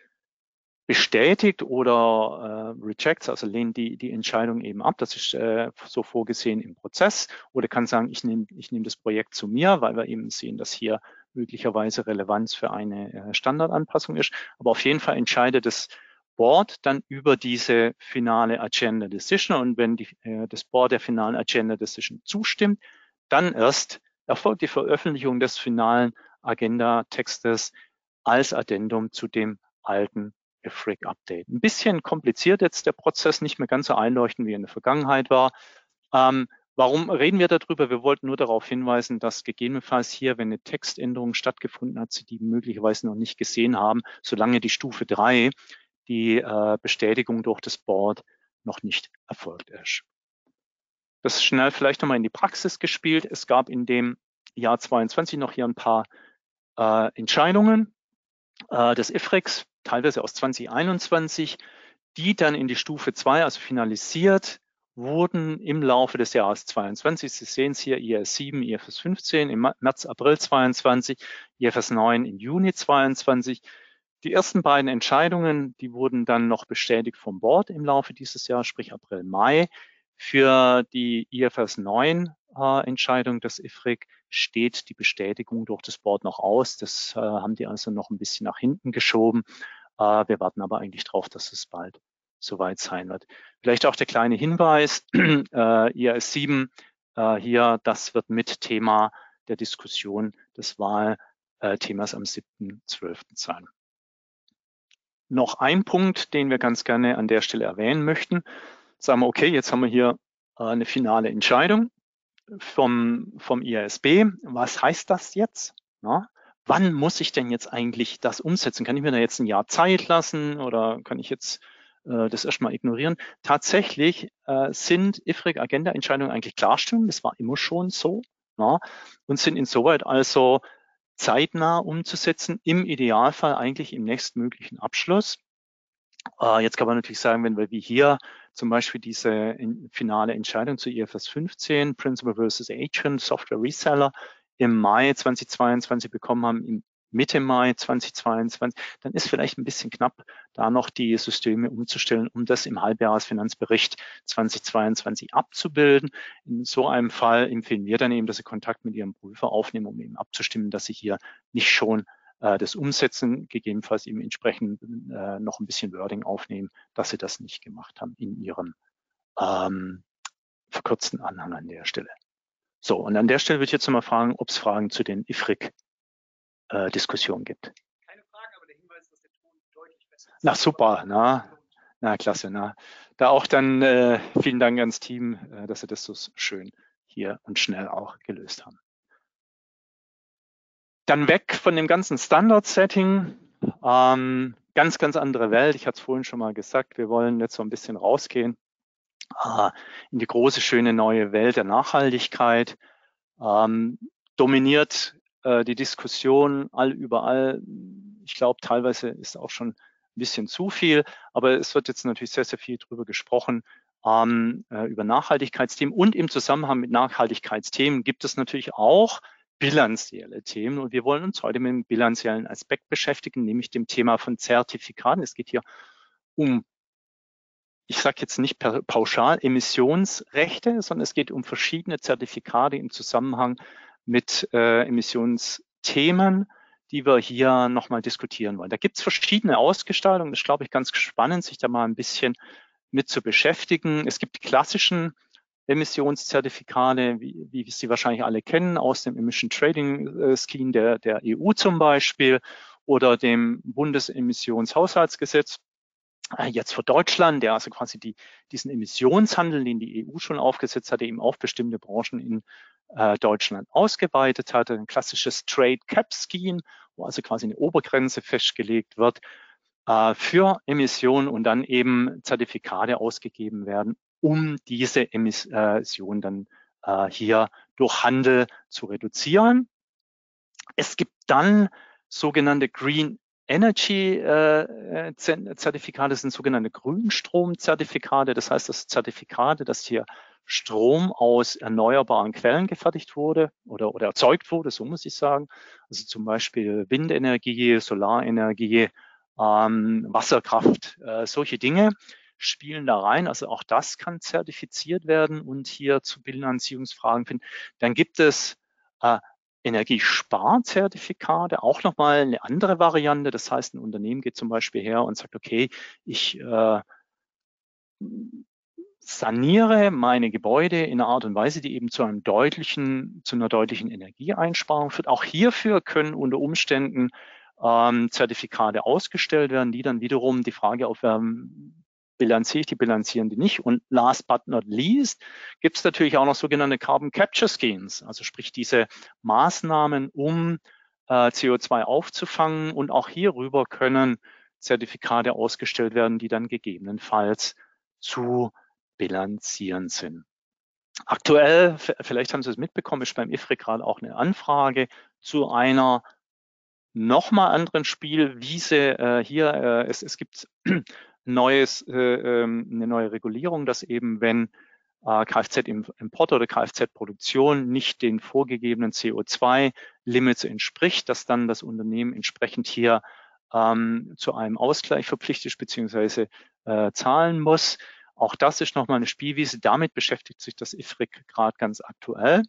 bestätigt oder äh, rejects, also lehnt die, die Entscheidung eben ab. Das ist äh, so vorgesehen im Prozess. Oder kann sagen, ich nehme ich nehm das Projekt zu mir, weil wir eben sehen, dass hier möglicherweise Relevanz für eine äh, Standardanpassung ist. Aber auf jeden Fall entscheidet das Board dann über diese finale Agenda Decision. Und wenn die, äh, das Board der finalen Agenda Decision zustimmt, dann erst erfolgt die Veröffentlichung des finalen Agenda-Textes als Addendum zu dem alten IFRIC Update. Ein bisschen kompliziert jetzt der Prozess, nicht mehr ganz so einleuchtend wie in der Vergangenheit war. Ähm, Warum reden wir darüber? Wir wollten nur darauf hinweisen, dass gegebenenfalls hier, wenn eine Textänderung stattgefunden hat, Sie die möglicherweise noch nicht gesehen haben, solange die Stufe drei, die äh, Bestätigung durch das Board, noch nicht erfolgt ist. Das ist schnell vielleicht nochmal in die Praxis gespielt. Es gab in dem Jahr 22 noch hier ein paar äh, Entscheidungen äh, des IFREX, teilweise aus 2021, die dann in die Stufe zwei, also finalisiert, wurden im Laufe des Jahres 22, Sie sehen es hier, IFS 7, IFS 15 im März, April 22, IFS 9 im Juni 22. Die ersten beiden Entscheidungen, die wurden dann noch bestätigt vom Board im Laufe dieses Jahres, sprich April, Mai. Für die IFS 9 äh, Entscheidung des IFRIC steht die Bestätigung durch das Board noch aus. Das äh, haben die also noch ein bisschen nach hinten geschoben. Äh, wir warten aber eigentlich darauf, dass es bald soweit sein wird. Vielleicht auch der kleine Hinweis, äh, IAS 7 äh, hier, das wird mit Thema der Diskussion des Wahlthemas am 7.12. sein. Noch ein Punkt, den wir ganz gerne an der Stelle erwähnen möchten. Sagen wir, okay, jetzt haben wir hier äh, eine finale Entscheidung vom, vom IASB. Was heißt das jetzt? Na, wann muss ich denn jetzt eigentlich das umsetzen? Kann ich mir da jetzt ein Jahr Zeit lassen oder kann ich jetzt äh, das erstmal ignorieren. Tatsächlich äh, sind IFRIC-Agenda-Entscheidungen eigentlich Klarstellung, das war immer schon so, ja, und sind insoweit also zeitnah umzusetzen, im Idealfall eigentlich im nächstmöglichen Abschluss. Äh, jetzt kann man natürlich sagen, wenn wir wie hier zum Beispiel diese in, finale Entscheidung zu IFS 15, Principal versus Agent, Software Reseller, im Mai 2022 bekommen haben, im Mitte Mai 2022, dann ist vielleicht ein bisschen knapp, da noch die Systeme umzustellen, um das im Halbjahresfinanzbericht 2022 abzubilden. In so einem Fall empfehlen wir dann eben, dass Sie Kontakt mit Ihrem Prüfer aufnehmen, um eben abzustimmen, dass Sie hier nicht schon äh, das umsetzen, gegebenenfalls eben entsprechend äh, noch ein bisschen Wording aufnehmen, dass sie das nicht gemacht haben in ihrem ähm, verkürzten Anhang an der Stelle. So, und an der Stelle würde ich jetzt mal fragen, ob es Fragen zu den IFRIC-Diskussionen äh, gibt. Keine Frage, aber der Hinweis, dass der Ton deutlich besser ist. Na super, na, na klasse, na. Da auch dann äh, vielen Dank ans Team, äh, dass Sie das so schön hier und schnell auch gelöst haben. Dann weg von dem ganzen Standard-Setting. Ähm, ganz, ganz andere Welt. Ich hatte es vorhin schon mal gesagt, wir wollen jetzt so ein bisschen rausgehen äh, in die große, schöne neue Welt der Nachhaltigkeit. Ähm, dominiert äh, die Diskussion all überall. Ich glaube, teilweise ist auch schon ein bisschen zu viel, aber es wird jetzt natürlich sehr, sehr viel darüber gesprochen, ähm, äh, über Nachhaltigkeitsthemen. Und im Zusammenhang mit Nachhaltigkeitsthemen gibt es natürlich auch bilanzielle Themen. Und wir wollen uns heute mit dem bilanziellen Aspekt beschäftigen, nämlich dem Thema von Zertifikaten. Es geht hier um, ich sage jetzt nicht pauschal Emissionsrechte, sondern es geht um verschiedene Zertifikate im Zusammenhang mit äh, Emissionsthemen, die wir hier nochmal diskutieren wollen. Da gibt es verschiedene Ausgestaltungen. Das ist, glaube ich, ganz spannend, sich da mal ein bisschen mit zu beschäftigen. Es gibt klassischen Emissionszertifikate, wie, wie Sie wahrscheinlich alle kennen, aus dem Emission Trading äh, Scheme der, der EU zum Beispiel oder dem Bundesemissionshaushaltsgesetz. Äh, jetzt für Deutschland, der also quasi die, diesen Emissionshandel, den die EU schon aufgesetzt hatte, eben auf bestimmte Branchen in äh, Deutschland ausgeweitet hatte. Ein klassisches Trade Cap Scheme, wo also quasi eine Obergrenze festgelegt wird äh, für Emissionen und dann eben Zertifikate ausgegeben werden, um diese Emission dann äh, hier durch Handel zu reduzieren. Es gibt dann sogenannte Green Energy äh, das sind sogenannte Grünstromzertifikate. Das heißt, das Zertifikate, dass hier Strom aus erneuerbaren Quellen gefertigt wurde oder, oder erzeugt wurde, so muss ich sagen. Also zum Beispiel Windenergie, Solarenergie, ähm, Wasserkraft, äh, solche Dinge spielen da rein. Also auch das kann zertifiziert werden und hier zu Bilanzierungsfragen finden. Dann gibt es äh, Energiesparzertifikate, auch nochmal eine andere Variante. Das heißt, ein Unternehmen geht zum Beispiel her und sagt, okay, ich äh, saniere meine Gebäude in einer Art und Weise, die eben zu einem deutlichen, zu einer deutlichen Energieeinsparung führt. Auch hierfür können unter Umständen ähm, Zertifikate ausgestellt werden, die dann wiederum die Frage aufwerfen, bilanziere ich die, bilanzieren die nicht. Und last but not least gibt es natürlich auch noch sogenannte Carbon Capture Schemes, also sprich diese Maßnahmen, um äh, CO2 aufzufangen. Und auch hierüber können Zertifikate ausgestellt werden, die dann gegebenenfalls zu bilanzieren sind. Aktuell, vielleicht haben Sie es mitbekommen, ist beim IFRIC gerade auch eine Anfrage zu einer nochmal anderen Spielwiese. Äh, hier, äh, es, es gibt neues, äh, ähm, eine neue Regulierung, dass eben wenn äh, Kfz-Import oder Kfz-Produktion nicht den vorgegebenen CO2-Limits entspricht, dass dann das Unternehmen entsprechend hier ähm, zu einem Ausgleich verpflichtet ist bzw. Äh, zahlen muss. Auch das ist nochmal eine Spielwiese. Damit beschäftigt sich das IFRIC gerade ganz aktuell.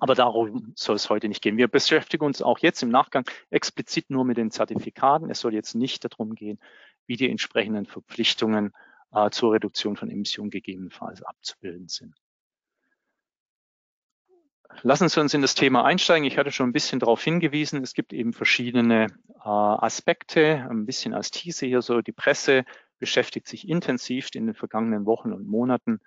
Aber darum soll es heute nicht gehen. Wir beschäftigen uns auch jetzt im Nachgang explizit nur mit den Zertifikaten. Es soll jetzt nicht darum gehen, wie die entsprechenden Verpflichtungen äh, zur Reduktion von Emissionen gegebenenfalls abzubilden sind. Lassen Sie uns in das Thema einsteigen. Ich hatte schon ein bisschen darauf hingewiesen. Es gibt eben verschiedene äh, Aspekte, ein bisschen als Teaser hier so. Die Presse beschäftigt sich intensiv in den vergangenen Wochen und Monaten,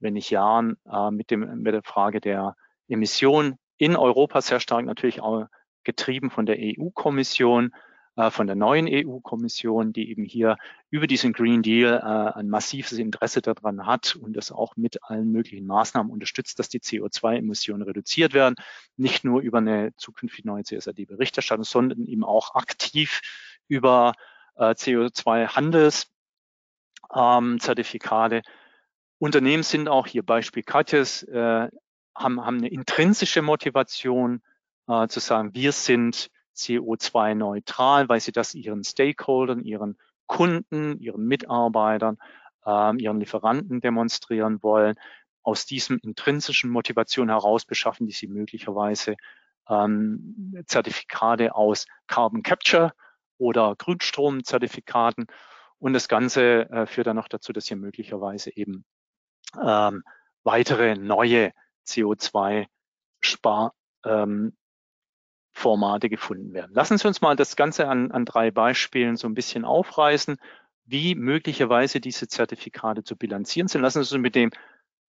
wenn nicht Jahren, äh, mit, dem, mit der Frage der Emissionen in Europa sehr stark natürlich auch getrieben von der EU-Kommission, äh, von der neuen EU-Kommission, die eben hier über diesen Green Deal äh, ein massives Interesse daran hat und das auch mit allen möglichen Maßnahmen unterstützt, dass die CO2-Emissionen reduziert werden. Nicht nur über eine zukünftig neue CSRD-Berichterstattung, sondern eben auch aktiv über äh, CO2-Handelszertifikate. Ähm, Unternehmen sind auch hier Beispiel Katjes, äh, haben, haben eine intrinsische Motivation äh, zu sagen, wir sind CO2-neutral, weil sie das ihren Stakeholdern, ihren Kunden, ihren Mitarbeitern, äh, ihren Lieferanten demonstrieren wollen. Aus diesem intrinsischen Motivation heraus beschaffen die sie möglicherweise ähm, Zertifikate aus Carbon Capture oder Grünstromzertifikaten. Und das Ganze äh, führt dann noch dazu, dass hier möglicherweise eben ähm, weitere neue CO2-Spar ähm, gefunden werden. Lassen Sie uns mal das Ganze an, an drei Beispielen so ein bisschen aufreißen, wie möglicherweise diese Zertifikate zu bilanzieren sind. Lassen Sie uns mit dem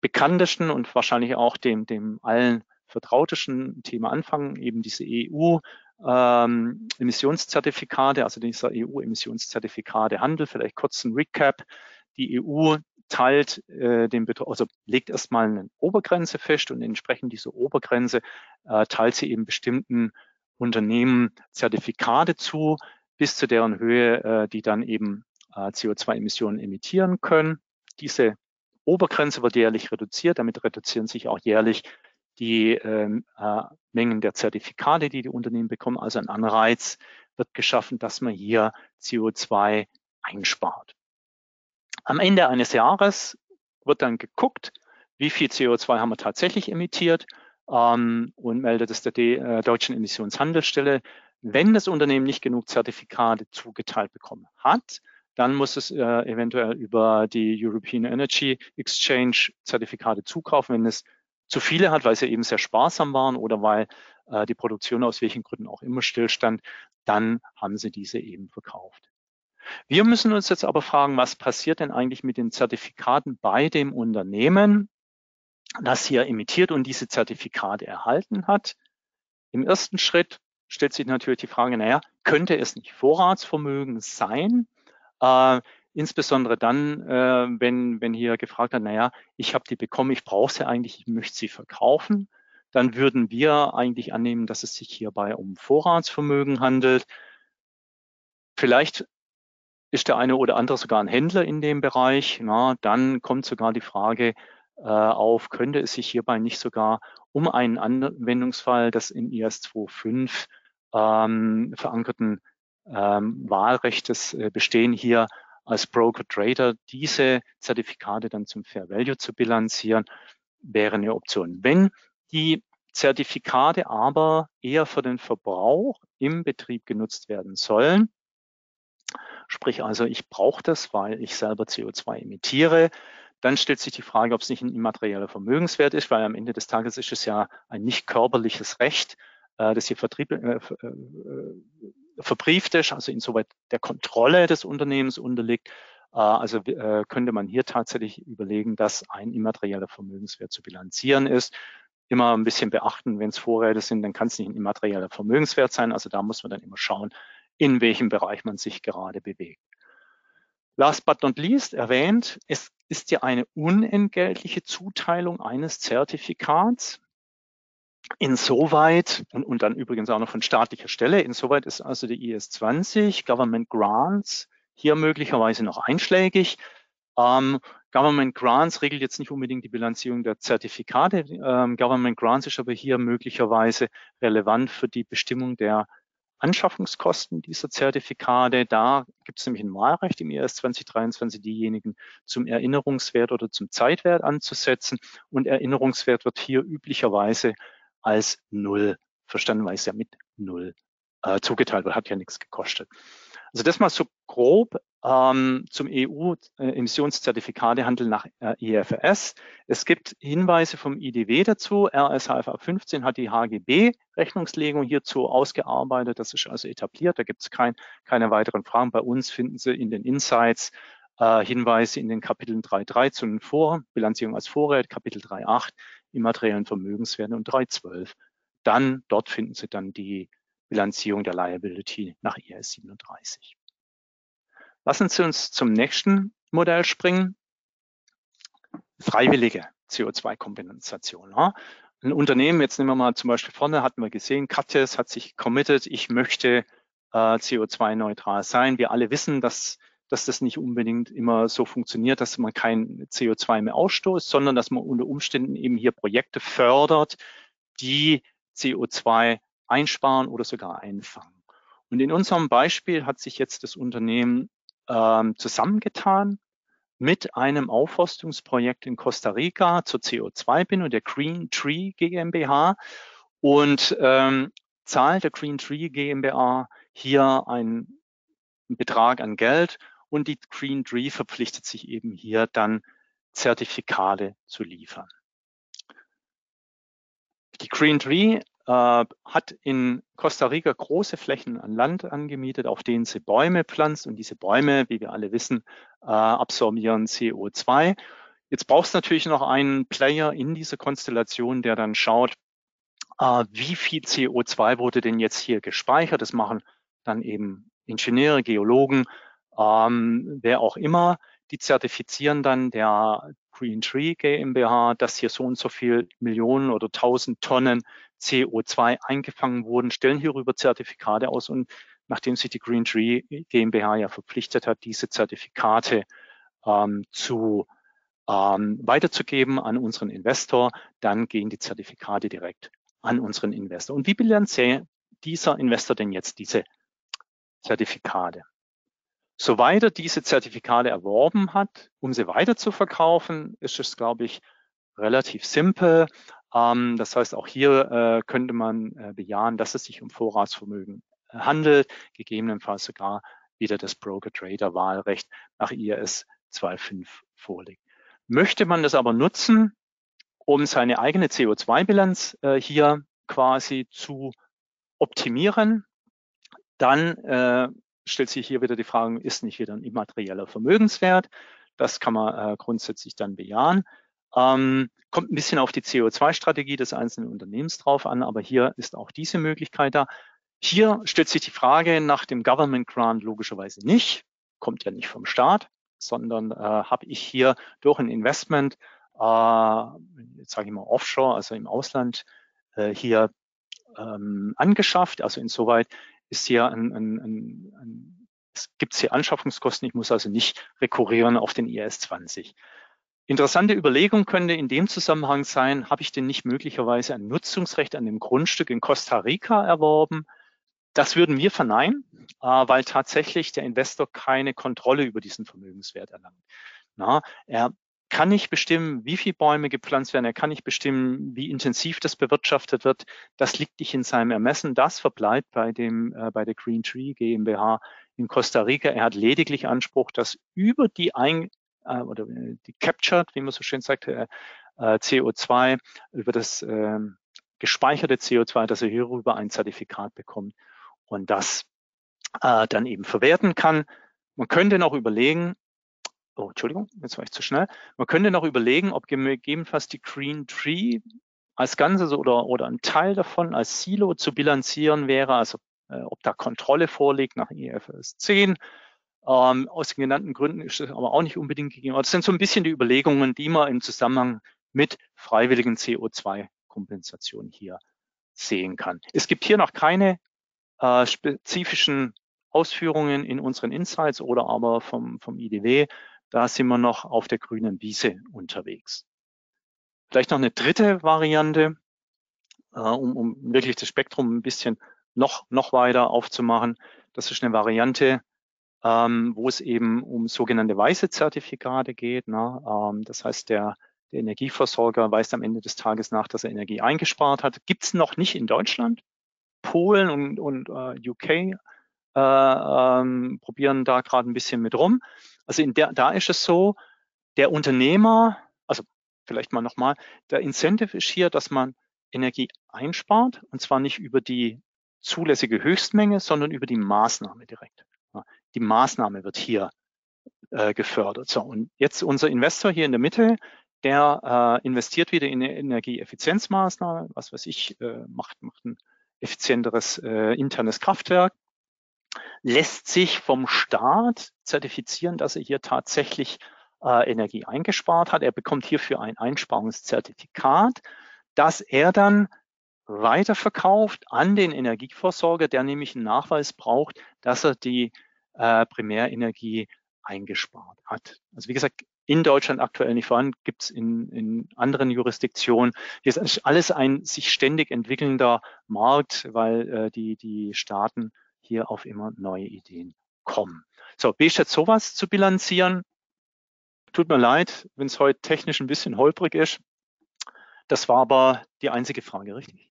bekanntesten und wahrscheinlich auch dem, dem allen vertrautesten Thema anfangen, eben diese EU ähm, Emissionszertifikate, also dieser EU-Emissionszertifikatehandel. Vielleicht kurz ein Recap. Die EU teilt äh, den Betrag, also legt erstmal eine Obergrenze fest und entsprechend dieser Obergrenze äh, teilt sie eben bestimmten Unternehmen Zertifikate zu, bis zu deren Höhe, äh, die dann eben äh, CO2-Emissionen emittieren können. Diese Obergrenze wird jährlich reduziert. Damit reduzieren sich auch jährlich die ähm, äh, Mengen der Zertifikate, die die Unternehmen bekommen. Also ein Anreiz wird geschaffen, dass man hier CO2 einspart. Am Ende eines Jahres wird dann geguckt, wie viel CO2 haben wir tatsächlich emittiert ähm, und meldet es der äh, deutschen Emissionshandelsstelle. Wenn das Unternehmen nicht genug Zertifikate zugeteilt bekommen hat, dann muss es äh, eventuell über die European Energy Exchange Zertifikate zukaufen. Wenn es zu viele hat, weil sie eben sehr sparsam waren oder weil äh, die Produktion aus welchen Gründen auch immer stillstand, dann haben sie diese eben verkauft. Wir müssen uns jetzt aber fragen, was passiert denn eigentlich mit den Zertifikaten bei dem Unternehmen, das hier emittiert und diese Zertifikate erhalten hat. Im ersten Schritt stellt sich natürlich die Frage, naja, könnte es nicht Vorratsvermögen sein? Äh, insbesondere dann, äh, wenn, wenn hier gefragt hat, naja, ich habe die bekommen, ich brauche sie eigentlich, ich möchte sie verkaufen, dann würden wir eigentlich annehmen, dass es sich hierbei um Vorratsvermögen handelt. Vielleicht ist der eine oder andere sogar ein Händler in dem Bereich. Na, dann kommt sogar die Frage, äh, auf, könnte es sich hierbei nicht sogar um einen Anwendungsfall des in IS 2.5 ähm, verankerten ähm, Wahlrechtes äh, bestehen, hier als Broker-Trader diese Zertifikate dann zum Fair Value zu bilanzieren, wäre eine Option. Wenn die Zertifikate aber eher für den Verbrauch im Betrieb genutzt werden sollen, sprich also ich brauche das, weil ich selber CO2 emittiere, dann stellt sich die Frage, ob es nicht ein immaterieller Vermögenswert ist, weil am Ende des Tages ist es ja ein nicht körperliches Recht, äh, das hier vertrieb, äh, äh, verbrieft ist, also insoweit der Kontrolle des Unternehmens unterliegt. Äh, also äh, könnte man hier tatsächlich überlegen, dass ein immaterieller Vermögenswert zu bilanzieren ist. Immer ein bisschen beachten, wenn es Vorräte sind, dann kann es nicht ein immaterieller Vermögenswert sein. Also da muss man dann immer schauen, in welchem Bereich man sich gerade bewegt. Last but not least erwähnt, es ist ja eine unentgeltliche Zuteilung eines Zertifikats. Insoweit, und, und dann übrigens auch noch von staatlicher Stelle, insoweit ist also die IS 20, Government Grants, hier möglicherweise noch einschlägig. Ähm, Government Grants regelt jetzt nicht unbedingt die Bilanzierung der Zertifikate. Ähm, Government Grants ist aber hier möglicherweise relevant für die Bestimmung der Anschaffungskosten dieser Zertifikate. Da gibt es nämlich ein Wahlrecht im ES 2023, diejenigen zum Erinnerungswert oder zum Zeitwert anzusetzen. Und Erinnerungswert wird hier üblicherweise als Null verstanden, weil es ja mit Null äh, zugeteilt wird, hat ja nichts gekostet. Also das mal so grob ähm, zum EU-Emissionszertifikatehandel nach äh, IFRS. Es gibt Hinweise vom IDW dazu. RSHFA 15 hat die HGB-Rechnungslegung hierzu ausgearbeitet. Das ist also etabliert. Da gibt es kein, keine weiteren Fragen. Bei uns finden Sie in den Insights äh, Hinweise in den Kapiteln 3.3 zu den Vor Bilanzierung als Vorrat, Kapitel 3.8 immateriellen Vermögenswerten und 3.12. Dann, dort finden Sie dann die Bilanzierung der Liability nach IAS 37. Lassen Sie uns zum nächsten Modell springen. Freiwillige CO2-Kompensation. Ein Unternehmen, jetzt nehmen wir mal zum Beispiel vorne, hatten wir gesehen, Katjes hat sich committed, ich möchte äh, CO2-neutral sein. Wir alle wissen, dass, dass das nicht unbedingt immer so funktioniert, dass man kein CO2 mehr ausstoßt, sondern dass man unter Umständen eben hier Projekte fördert, die CO2 einsparen oder sogar einfangen. Und in unserem Beispiel hat sich jetzt das Unternehmen ähm, zusammengetan mit einem Aufforstungsprojekt in Costa Rica zur CO2-Bindung der Green Tree GmbH. und ähm, zahlt der Green Tree GmbH hier einen Betrag an Geld und die Green Tree verpflichtet sich eben hier dann Zertifikate zu liefern. Die Green Tree äh, hat in Costa Rica große Flächen an Land angemietet, auf denen sie Bäume pflanzt und diese Bäume, wie wir alle wissen, äh, absorbieren CO2. Jetzt brauchst du natürlich noch einen Player in dieser Konstellation, der dann schaut, äh, wie viel CO2 wurde denn jetzt hier gespeichert. Das machen dann eben Ingenieure, Geologen, ähm, wer auch immer. Die zertifizieren dann der Green Tree GmbH, dass hier so und so viel Millionen oder tausend Tonnen CO2 eingefangen wurden, stellen hierüber Zertifikate aus und nachdem sich die Green Tree GmbH ja verpflichtet hat, diese Zertifikate ähm, zu ähm, weiterzugeben an unseren Investor, dann gehen die Zertifikate direkt an unseren Investor. Und wie bilanziert dieser Investor denn jetzt diese Zertifikate? Soweit er diese Zertifikate erworben hat, um sie weiter zu verkaufen, ist es, glaube ich, relativ simpel. Ähm, das heißt, auch hier äh, könnte man äh, bejahen, dass es sich um Vorratsvermögen äh, handelt, gegebenenfalls sogar wieder das Broker-Trader-Wahlrecht nach IRS 2.5 vorliegt. Möchte man das aber nutzen, um seine eigene CO2-Bilanz äh, hier quasi zu optimieren, dann äh, stellt sich hier wieder die Frage, ist nicht wieder ein immaterieller Vermögenswert? Das kann man äh, grundsätzlich dann bejahen. Ähm, kommt ein bisschen auf die CO2-Strategie des einzelnen Unternehmens drauf an, aber hier ist auch diese Möglichkeit da. Hier stellt sich die Frage nach dem Government Grant logischerweise nicht, kommt ja nicht vom Staat, sondern äh, habe ich hier durch ein Investment, äh, jetzt sage ich mal offshore, also im Ausland, äh, hier ähm, angeschafft. Also insoweit ist hier ein, ein, ein, ein es gibt hier Anschaffungskosten. Ich muss also nicht rekurrieren auf den IS 20. Interessante Überlegung könnte in dem Zusammenhang sein, habe ich denn nicht möglicherweise ein Nutzungsrecht an dem Grundstück in Costa Rica erworben? Das würden wir verneinen, äh, weil tatsächlich der Investor keine Kontrolle über diesen Vermögenswert erlangt. Na, er kann nicht bestimmen, wie viele Bäume gepflanzt werden. Er kann nicht bestimmen, wie intensiv das bewirtschaftet wird. Das liegt nicht in seinem Ermessen. Das verbleibt bei dem, äh, bei der Green Tree GmbH in Costa Rica. Er hat lediglich Anspruch, dass über die ein, äh, oder die captured, wie man so schön sagt, äh, äh CO2, über das äh, gespeicherte CO2, dass er hierüber ein Zertifikat bekommt und das äh, dann eben verwerten kann. Man könnte noch überlegen, oh, Entschuldigung, jetzt war ich zu schnell. Man könnte noch überlegen, ob gegebenenfalls die Green Tree als Ganzes oder, oder ein Teil davon als Silo zu bilanzieren wäre, also äh, ob da Kontrolle vorliegt nach IFRS 10. Ähm, aus den genannten Gründen ist das aber auch nicht unbedingt gegeben. Das sind so ein bisschen die Überlegungen, die man im Zusammenhang mit freiwilligen CO2-Kompensation hier sehen kann. Es gibt hier noch keine äh, spezifischen Ausführungen in unseren Insights oder aber vom, vom IDW. Da sind wir noch auf der grünen Wiese unterwegs. Vielleicht noch eine dritte Variante, äh, um, um wirklich das Spektrum ein bisschen noch, noch weiter aufzumachen. Das ist eine Variante, ähm, wo es eben um sogenannte weiße Zertifikate geht. Ne? Ähm, das heißt, der, der Energieversorger weist am Ende des Tages nach, dass er Energie eingespart hat. Gibt es noch nicht in Deutschland. Polen und, und äh, UK äh, ähm, probieren da gerade ein bisschen mit rum. Also in der, da ist es so, der Unternehmer, also vielleicht mal nochmal, der Incentive ist hier, dass man Energie einspart und zwar nicht über die zulässige Höchstmenge, sondern über die Maßnahme direkt. Die Maßnahme wird hier äh, gefördert. So, und jetzt unser Investor hier in der Mitte, der äh, investiert wieder in eine Energieeffizienzmaßnahme, was weiß ich, äh, macht, macht ein effizienteres äh, internes Kraftwerk lässt sich vom Staat zertifizieren, dass er hier tatsächlich äh, Energie eingespart hat. Er bekommt hierfür ein Einsparungszertifikat, das er dann weiterverkauft an den Energieversorger, der nämlich einen Nachweis braucht, dass er die äh, Primärenergie eingespart hat. Also wie gesagt, in Deutschland aktuell nicht vorhanden, gibt es in, in anderen Jurisdiktionen. Hier ist alles ein sich ständig entwickelnder Markt, weil äh, die, die Staaten hier auf immer neue Ideen kommen. So, jetzt sowas zu bilanzieren? Tut mir leid, wenn es heute technisch ein bisschen holprig ist. Das war aber die einzige Frage, richtig?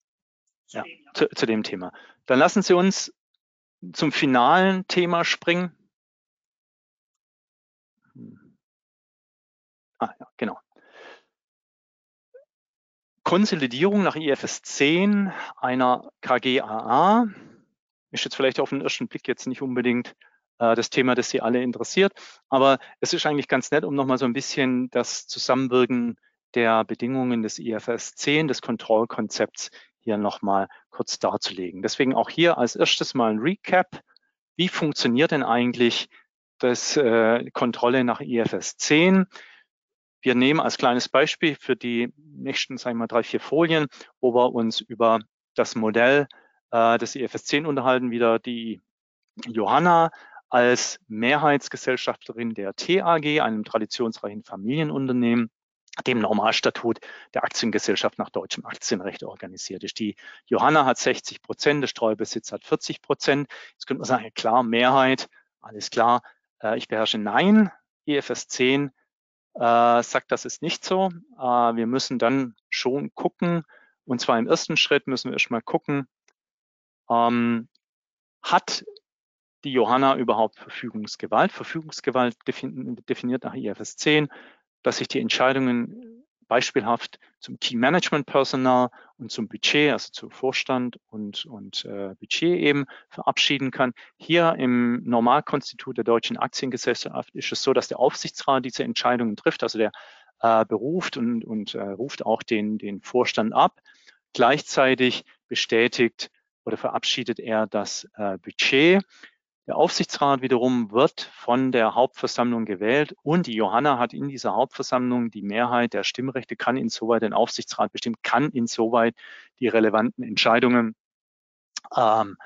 ja, zu, zu dem Thema. Dann lassen Sie uns zum finalen Thema springen. Ah, ja, genau. Konsolidierung nach IFS 10 einer KGAA ist jetzt vielleicht auf den ersten Blick jetzt nicht unbedingt äh, das Thema, das Sie alle interessiert, aber es ist eigentlich ganz nett, um nochmal so ein bisschen das Zusammenwirken der Bedingungen des IFS 10, des Kontrollkonzepts hier nochmal kurz darzulegen. Deswegen auch hier als erstes mal ein Recap. Wie funktioniert denn eigentlich das äh, Kontrolle nach IFS 10? Wir nehmen als kleines Beispiel für die nächsten, sagen wir mal, drei, vier Folien, wo wir uns über das Modell äh, des IFS 10 unterhalten, wieder die Johanna als Mehrheitsgesellschafterin der TAG, einem traditionsreichen Familienunternehmen, dem Normalstatut der Aktiengesellschaft nach deutschem Aktienrecht organisiert ist. Die Johanna hat 60 Prozent, der Streubesitz hat 40 Prozent. Jetzt könnte man sagen, klar, Mehrheit, alles klar, äh, ich beherrsche Nein. IFS 10 äh, sagt, das ist nicht so. Äh, wir müssen dann schon gucken, und zwar im ersten Schritt müssen wir erstmal gucken, ähm, hat die Johanna überhaupt Verfügungsgewalt? Verfügungsgewalt definiert nach IFS 10, dass sich die Entscheidungen beispielhaft zum Teammanagement-Personal und zum Budget, also zu Vorstand und, und äh, Budget eben verabschieden kann. Hier im Normalkonstitut der deutschen Aktiengesellschaft ist es so, dass der Aufsichtsrat diese Entscheidungen trifft, also der äh, beruft und, und äh, ruft auch den, den Vorstand ab. Gleichzeitig bestätigt oder verabschiedet er das äh, Budget. Der Aufsichtsrat wiederum wird von der Hauptversammlung gewählt und die Johanna hat in dieser Hauptversammlung die Mehrheit der Stimmrechte, kann insoweit den Aufsichtsrat bestimmen, kann insoweit die relevanten Entscheidungen ähm,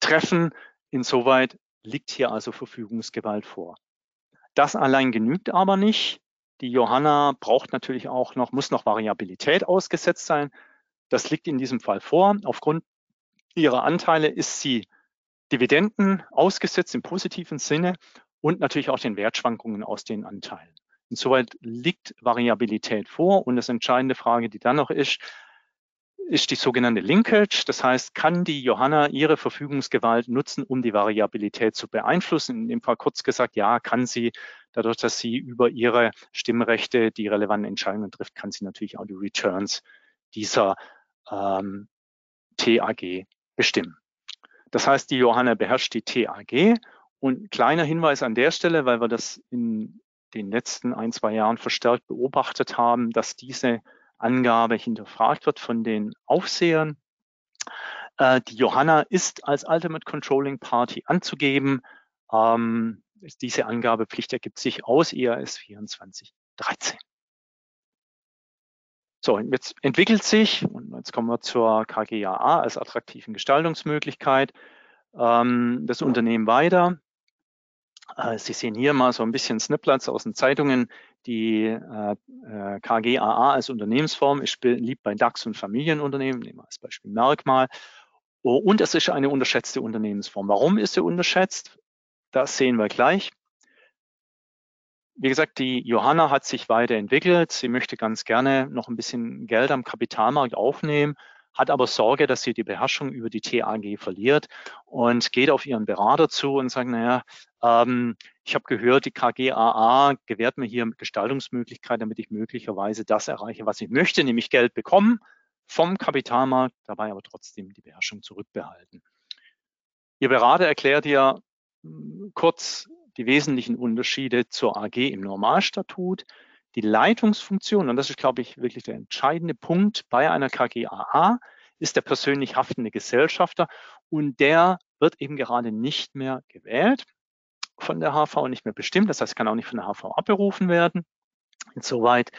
treffen. Insoweit liegt hier also Verfügungsgewalt vor. Das allein genügt aber nicht. Die Johanna braucht natürlich auch noch, muss noch Variabilität ausgesetzt sein. Das liegt in diesem Fall vor. Aufgrund ihrer Anteile ist sie Dividenden ausgesetzt im positiven Sinne und natürlich auch den Wertschwankungen aus den Anteilen. Insoweit liegt Variabilität vor und das entscheidende Frage, die dann noch ist, ist die sogenannte Linkage. Das heißt, kann die Johanna ihre Verfügungsgewalt nutzen, um die Variabilität zu beeinflussen? In dem Fall kurz gesagt, ja, kann sie. Dadurch, dass sie über ihre Stimmrechte die relevanten Entscheidungen trifft, kann sie natürlich auch die Returns dieser ähm, TAG bestimmen. Das heißt, die Johanna beherrscht die TAG. Und kleiner Hinweis an der Stelle, weil wir das in den letzten ein, zwei Jahren verstärkt beobachtet haben, dass diese Angabe hinterfragt wird von den Aufsehern. Äh, die Johanna ist als Ultimate Controlling Party anzugeben. Ähm, diese Angabepflicht ergibt sich aus IAS 2413. So, jetzt entwickelt sich, und jetzt kommen wir zur KGAA als attraktiven Gestaltungsmöglichkeit, ähm, das Unternehmen weiter. Äh, Sie sehen hier mal so ein bisschen Snippets aus den Zeitungen. Die äh, äh KGAA als Unternehmensform ist beliebt bei DAX und Familienunternehmen, nehmen wir als Beispiel Merkmal. Oh, und es ist eine unterschätzte Unternehmensform. Warum ist sie unterschätzt? Das sehen wir gleich. Wie gesagt, die Johanna hat sich weiterentwickelt. Sie möchte ganz gerne noch ein bisschen Geld am Kapitalmarkt aufnehmen, hat aber Sorge, dass sie die Beherrschung über die TAG verliert und geht auf ihren Berater zu und sagt, naja, ähm, ich habe gehört, die KGAA gewährt mir hier Gestaltungsmöglichkeiten, damit ich möglicherweise das erreiche, was ich möchte, nämlich Geld bekommen vom Kapitalmarkt, dabei aber trotzdem die Beherrschung zurückbehalten. Ihr Berater erklärt ihr hm, kurz, die wesentlichen Unterschiede zur AG im Normalstatut, die Leitungsfunktion, und das ist, glaube ich, wirklich der entscheidende Punkt bei einer KGAA, ist der persönlich haftende Gesellschafter und der wird eben gerade nicht mehr gewählt von der HV, nicht mehr bestimmt. Das heißt, kann auch nicht von der HV abberufen werden. Insoweit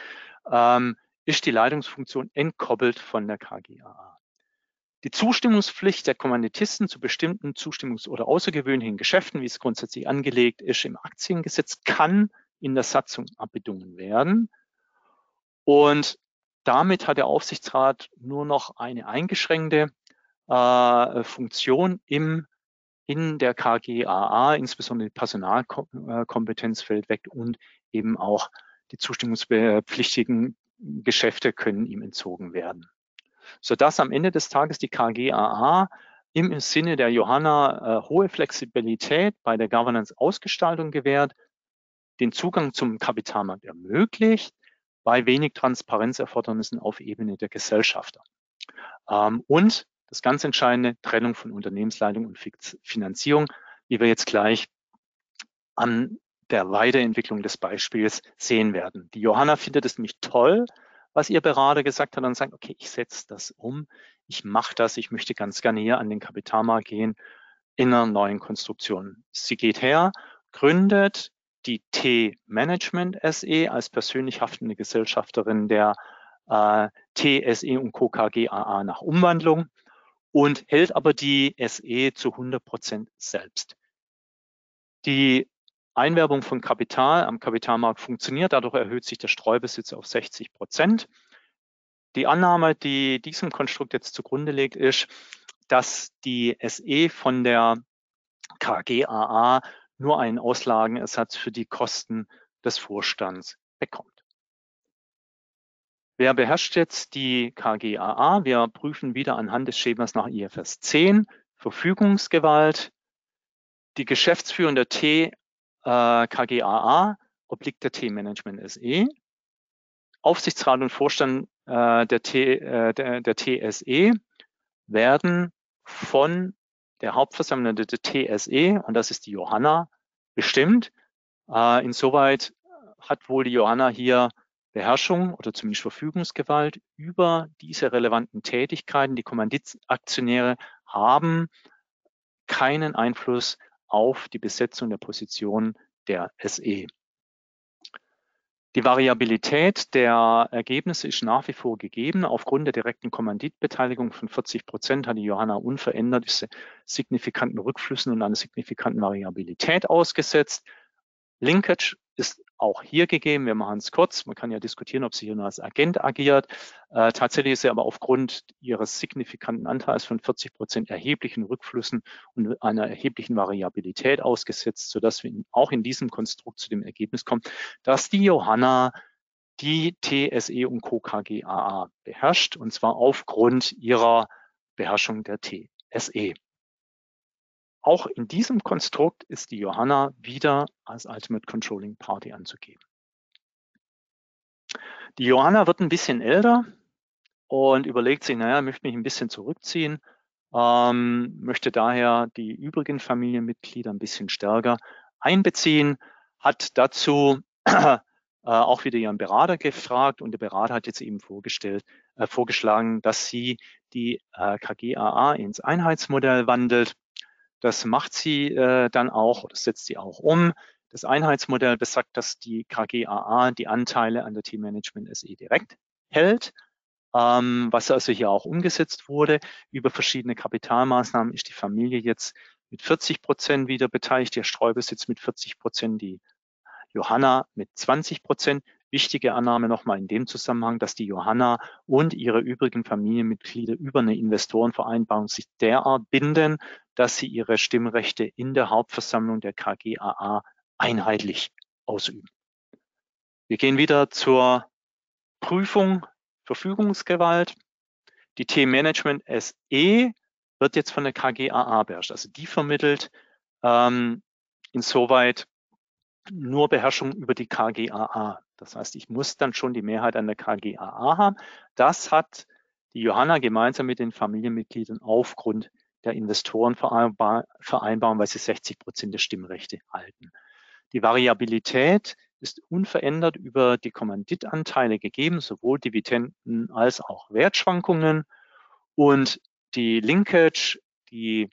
ähm, ist die Leitungsfunktion entkoppelt von der KGAA. Die Zustimmungspflicht der Kommanditisten zu bestimmten Zustimmungs- oder außergewöhnlichen Geschäften, wie es grundsätzlich angelegt ist im Aktiengesetz, kann in der Satzung abbedungen werden. Und damit hat der Aufsichtsrat nur noch eine eingeschränkte äh, Funktion im, in der KGAA, insbesondere die Personalkompetenz fällt weg und eben auch die zustimmungspflichtigen Geschäfte können ihm entzogen werden. Sodass am Ende des Tages die KGAA im Sinne der Johanna äh, hohe Flexibilität bei der Governance-Ausgestaltung gewährt, den Zugang zum Kapitalmarkt ermöglicht, bei wenig Transparenzerfordernissen auf Ebene der Gesellschafter. Ähm, und das ganz entscheidende, Trennung von Unternehmensleitung und Finanzierung, wie wir jetzt gleich an der Weiterentwicklung des Beispiels sehen werden. Die Johanna findet es nämlich toll, was ihr Berater gesagt hat und sagt, okay, ich setze das um, ich mache das, ich möchte ganz gerne hier an den Kapitalmarkt gehen in einer neuen Konstruktion. Sie geht her, gründet die T-Management SE als persönlich haftende Gesellschafterin der äh, TSE und Co. KGAA nach Umwandlung und hält aber die SE zu 100 Prozent selbst. Die Einwerbung von Kapital am Kapitalmarkt funktioniert, dadurch erhöht sich der Streubesitz auf 60 Prozent. Die Annahme, die diesem Konstrukt jetzt zugrunde liegt, ist, dass die SE von der KGAA nur einen Auslagenersatz für die Kosten des Vorstands bekommt. Wer beherrscht jetzt die KGAA? Wir prüfen wieder anhand des Schemas nach IFS 10 Verfügungsgewalt. Die geschäftsführende T äh, KGAA obliegt der T-Management SE. Aufsichtsrat und Vorstand äh, der, T, äh, der, der TSE werden von der Hauptversammlung der TSE, und das ist die Johanna, bestimmt. Äh, insoweit hat wohl die Johanna hier Beherrschung oder zumindest Verfügungsgewalt über diese relevanten Tätigkeiten. Die Kommanditaktionäre haben keinen Einfluss auf die Besetzung der Position der SE. Die Variabilität der Ergebnisse ist nach wie vor gegeben. Aufgrund der direkten Kommanditbeteiligung von 40 Prozent hat die Johanna unverändert diese signifikanten Rückflüssen und einer signifikanten Variabilität ausgesetzt. Linkage ist auch hier gegeben. Wir machen es kurz. Man kann ja diskutieren, ob sie hier nur als Agent agiert. Äh, tatsächlich ist sie aber aufgrund ihres signifikanten Anteils von 40 Prozent erheblichen Rückflüssen und einer erheblichen Variabilität ausgesetzt, sodass wir auch in diesem Konstrukt zu dem Ergebnis kommen, dass die Johanna die TSE und Co. KGAA beherrscht, und zwar aufgrund ihrer Beherrschung der TSE. Auch in diesem Konstrukt ist die Johanna wieder als Ultimate Controlling Party anzugeben. Die Johanna wird ein bisschen älter und überlegt sich, naja, möchte mich ein bisschen zurückziehen, ähm, möchte daher die übrigen Familienmitglieder ein bisschen stärker einbeziehen, hat dazu äh, auch wieder ihren Berater gefragt und der Berater hat jetzt eben vorgestellt, äh, vorgeschlagen, dass sie die äh, KGAA ins Einheitsmodell wandelt das macht sie äh, dann auch, das setzt sie auch um. Das Einheitsmodell besagt, dass die KGAA die Anteile an der Team Management SE direkt hält, ähm, was also hier auch umgesetzt wurde. Über verschiedene Kapitalmaßnahmen ist die Familie jetzt mit 40 Prozent wieder beteiligt, der Streubesitz mit 40 Prozent, die Johanna mit 20 Prozent. Wichtige Annahme nochmal in dem Zusammenhang, dass die Johanna und ihre übrigen Familienmitglieder über eine Investorenvereinbarung sich derart binden, dass sie ihre Stimmrechte in der Hauptversammlung der KGAA einheitlich ausüben. Wir gehen wieder zur Prüfung Verfügungsgewalt. Die Themenmanagement SE wird jetzt von der KGAA beherrscht. Also die vermittelt ähm, insoweit nur Beherrschung über die KGAA. Das heißt, ich muss dann schon die Mehrheit an der KGAA haben. Das hat die Johanna gemeinsam mit den Familienmitgliedern aufgrund der Investorenvereinbarung, weil sie 60 Prozent der Stimmrechte halten. Die Variabilität ist unverändert über die Kommanditanteile gegeben, sowohl Dividenden als auch Wertschwankungen. Und die Linkage, die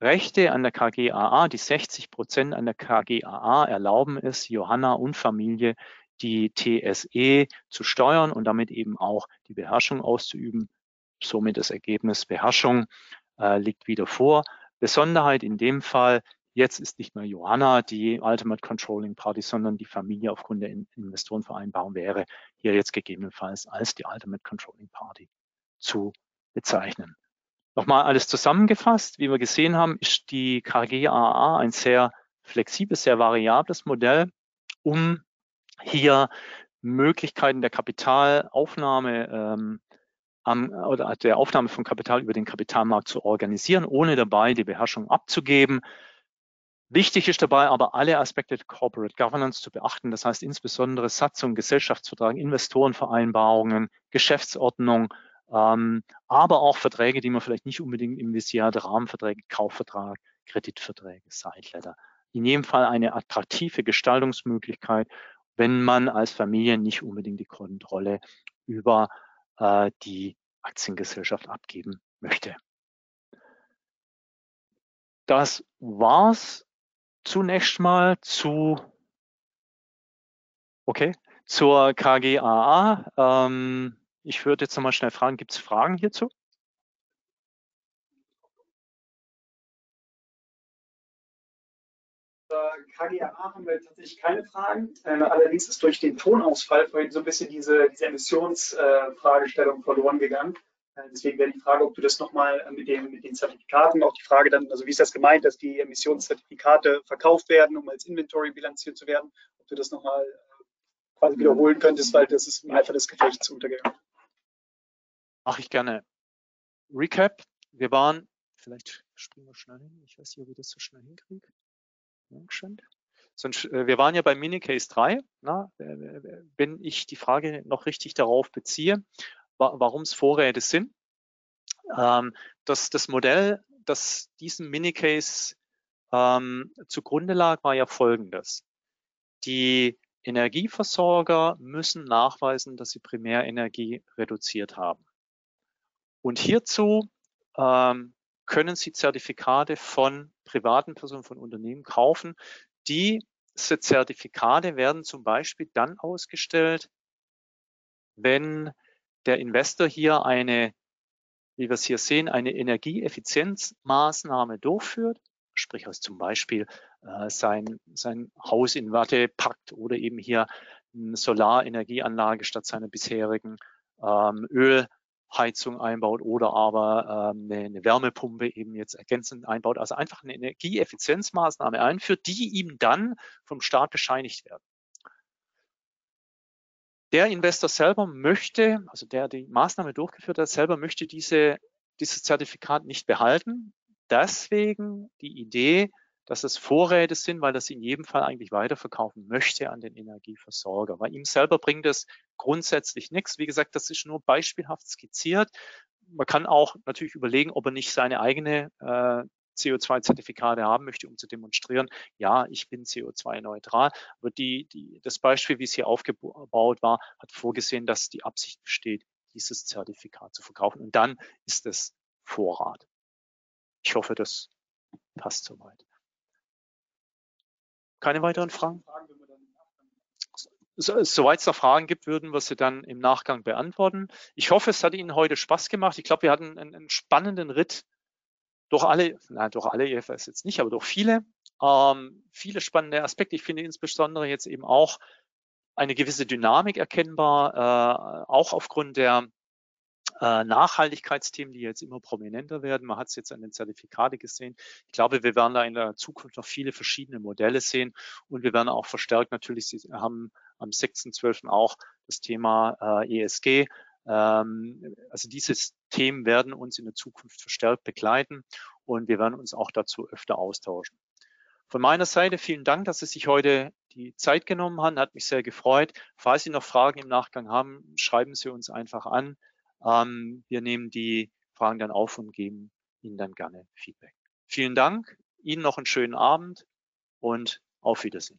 Rechte an der KGAA, die 60 Prozent an der KGAA erlauben es, Johanna und Familie die TSE zu steuern und damit eben auch die Beherrschung auszuüben. Somit das Ergebnis Beherrschung äh, liegt wieder vor. Besonderheit in dem Fall, jetzt ist nicht mehr Johanna die Ultimate Controlling Party, sondern die Familie aufgrund der Investorenvereinbarung wäre hier jetzt gegebenenfalls als die Ultimate Controlling Party zu bezeichnen. Nochmal alles zusammengefasst. Wie wir gesehen haben, ist die KGAA ein sehr flexibles, sehr variables Modell, um hier Möglichkeiten der Kapitalaufnahme ähm, ähm, oder der Aufnahme von Kapital über den Kapitalmarkt zu organisieren, ohne dabei die Beherrschung abzugeben. Wichtig ist dabei aber alle Aspekte der Corporate Governance zu beachten, das heißt insbesondere Satzung, Gesellschaftsvertrag, Investorenvereinbarungen, Geschäftsordnung, ähm, aber auch Verträge, die man vielleicht nicht unbedingt im Visier hat, Rahmenverträge, Kaufvertrag, Kreditverträge, Sideletter. In jedem Fall eine attraktive Gestaltungsmöglichkeit, wenn man als Familie nicht unbedingt die Kontrolle über äh, die Aktiengesellschaft abgeben möchte. Das war's zunächst mal zu, okay, zur KGAA. Ähm, ich würde jetzt nochmal schnell fragen, gibt es Fragen hierzu? KGAA haben wir tatsächlich keine Fragen. Ähm, allerdings ist durch den Tonausfall vorhin so ein bisschen diese, diese Emissionsfragestellung äh, verloren gegangen. Äh, deswegen wäre die Frage, ob du das nochmal äh, mit, mit den Zertifikaten, auch die Frage dann, also wie ist das gemeint, dass die Emissionszertifikate verkauft werden, um als Inventory bilanziert zu werden, ob du das nochmal äh, quasi wiederholen könntest, weil das ist im Eifer des Gefechts untergegangen. Mache ich gerne. Recap, wir waren, vielleicht springen wir schnell hin, ich weiß nicht, ob ich das so schnell hinkriege. Dankeschön. Sonst, äh, wir waren ja bei Minicase 3. Na, wenn ich die Frage noch richtig darauf beziehe, wa warum es Vorräte sind. Ähm, das, das Modell, das diesem Minicase ähm, zugrunde lag, war ja folgendes. Die Energieversorger müssen nachweisen, dass sie Primärenergie reduziert haben. Und hierzu ähm, können Sie Zertifikate von privaten Personen, von Unternehmen kaufen. Diese Zertifikate werden zum Beispiel dann ausgestellt, wenn der Investor hier eine, wie wir es hier sehen, eine Energieeffizienzmaßnahme durchführt, sprich also zum Beispiel äh, sein, sein Haus in Watte packt oder eben hier eine Solarenergieanlage statt seiner bisherigen ähm, Öl Heizung einbaut oder aber ähm, eine, eine Wärmepumpe eben jetzt ergänzend einbaut. Also einfach eine Energieeffizienzmaßnahme einführt, die ihm dann vom Staat bescheinigt werden. Der Investor selber möchte, also der die Maßnahme durchgeführt hat, selber möchte diese, dieses Zertifikat nicht behalten. Deswegen die Idee, dass es Vorräte sind, weil das in jedem Fall eigentlich weiterverkaufen möchte an den Energieversorger. Weil ihm selber bringt es grundsätzlich nichts. Wie gesagt, das ist nur beispielhaft skizziert. Man kann auch natürlich überlegen, ob er nicht seine eigene äh, CO2-Zertifikate haben möchte, um zu demonstrieren, ja, ich bin CO2-neutral. Aber die, die, das Beispiel, wie es hier aufgebaut war, hat vorgesehen, dass die Absicht besteht, dieses Zertifikat zu verkaufen. Und dann ist es Vorrat. Ich hoffe, das passt soweit. Keine weiteren Fragen? Soweit es noch Fragen gibt, würden wir sie dann im Nachgang beantworten. Ich hoffe, es hat Ihnen heute Spaß gemacht. Ich glaube, wir hatten einen, einen spannenden Ritt durch alle, nein, durch alle EFS jetzt nicht, aber durch viele, ähm, viele spannende Aspekte. Ich finde insbesondere jetzt eben auch eine gewisse Dynamik erkennbar, äh, auch aufgrund der äh, Nachhaltigkeitsthemen, die jetzt immer prominenter werden. Man hat es jetzt an den Zertifikate gesehen. Ich glaube, wir werden da in der Zukunft noch viele verschiedene Modelle sehen und wir werden auch verstärkt natürlich, Sie haben am 6.12. auch das Thema äh, ESG. Ähm, also diese Themen werden uns in der Zukunft verstärkt begleiten und wir werden uns auch dazu öfter austauschen. Von meiner Seite vielen Dank, dass Sie sich heute die Zeit genommen haben. Hat mich sehr gefreut. Falls Sie noch Fragen im Nachgang haben, schreiben Sie uns einfach an. Ähm, wir nehmen die Fragen dann auf und geben Ihnen dann gerne Feedback. Vielen Dank, Ihnen noch einen schönen Abend und auf Wiedersehen.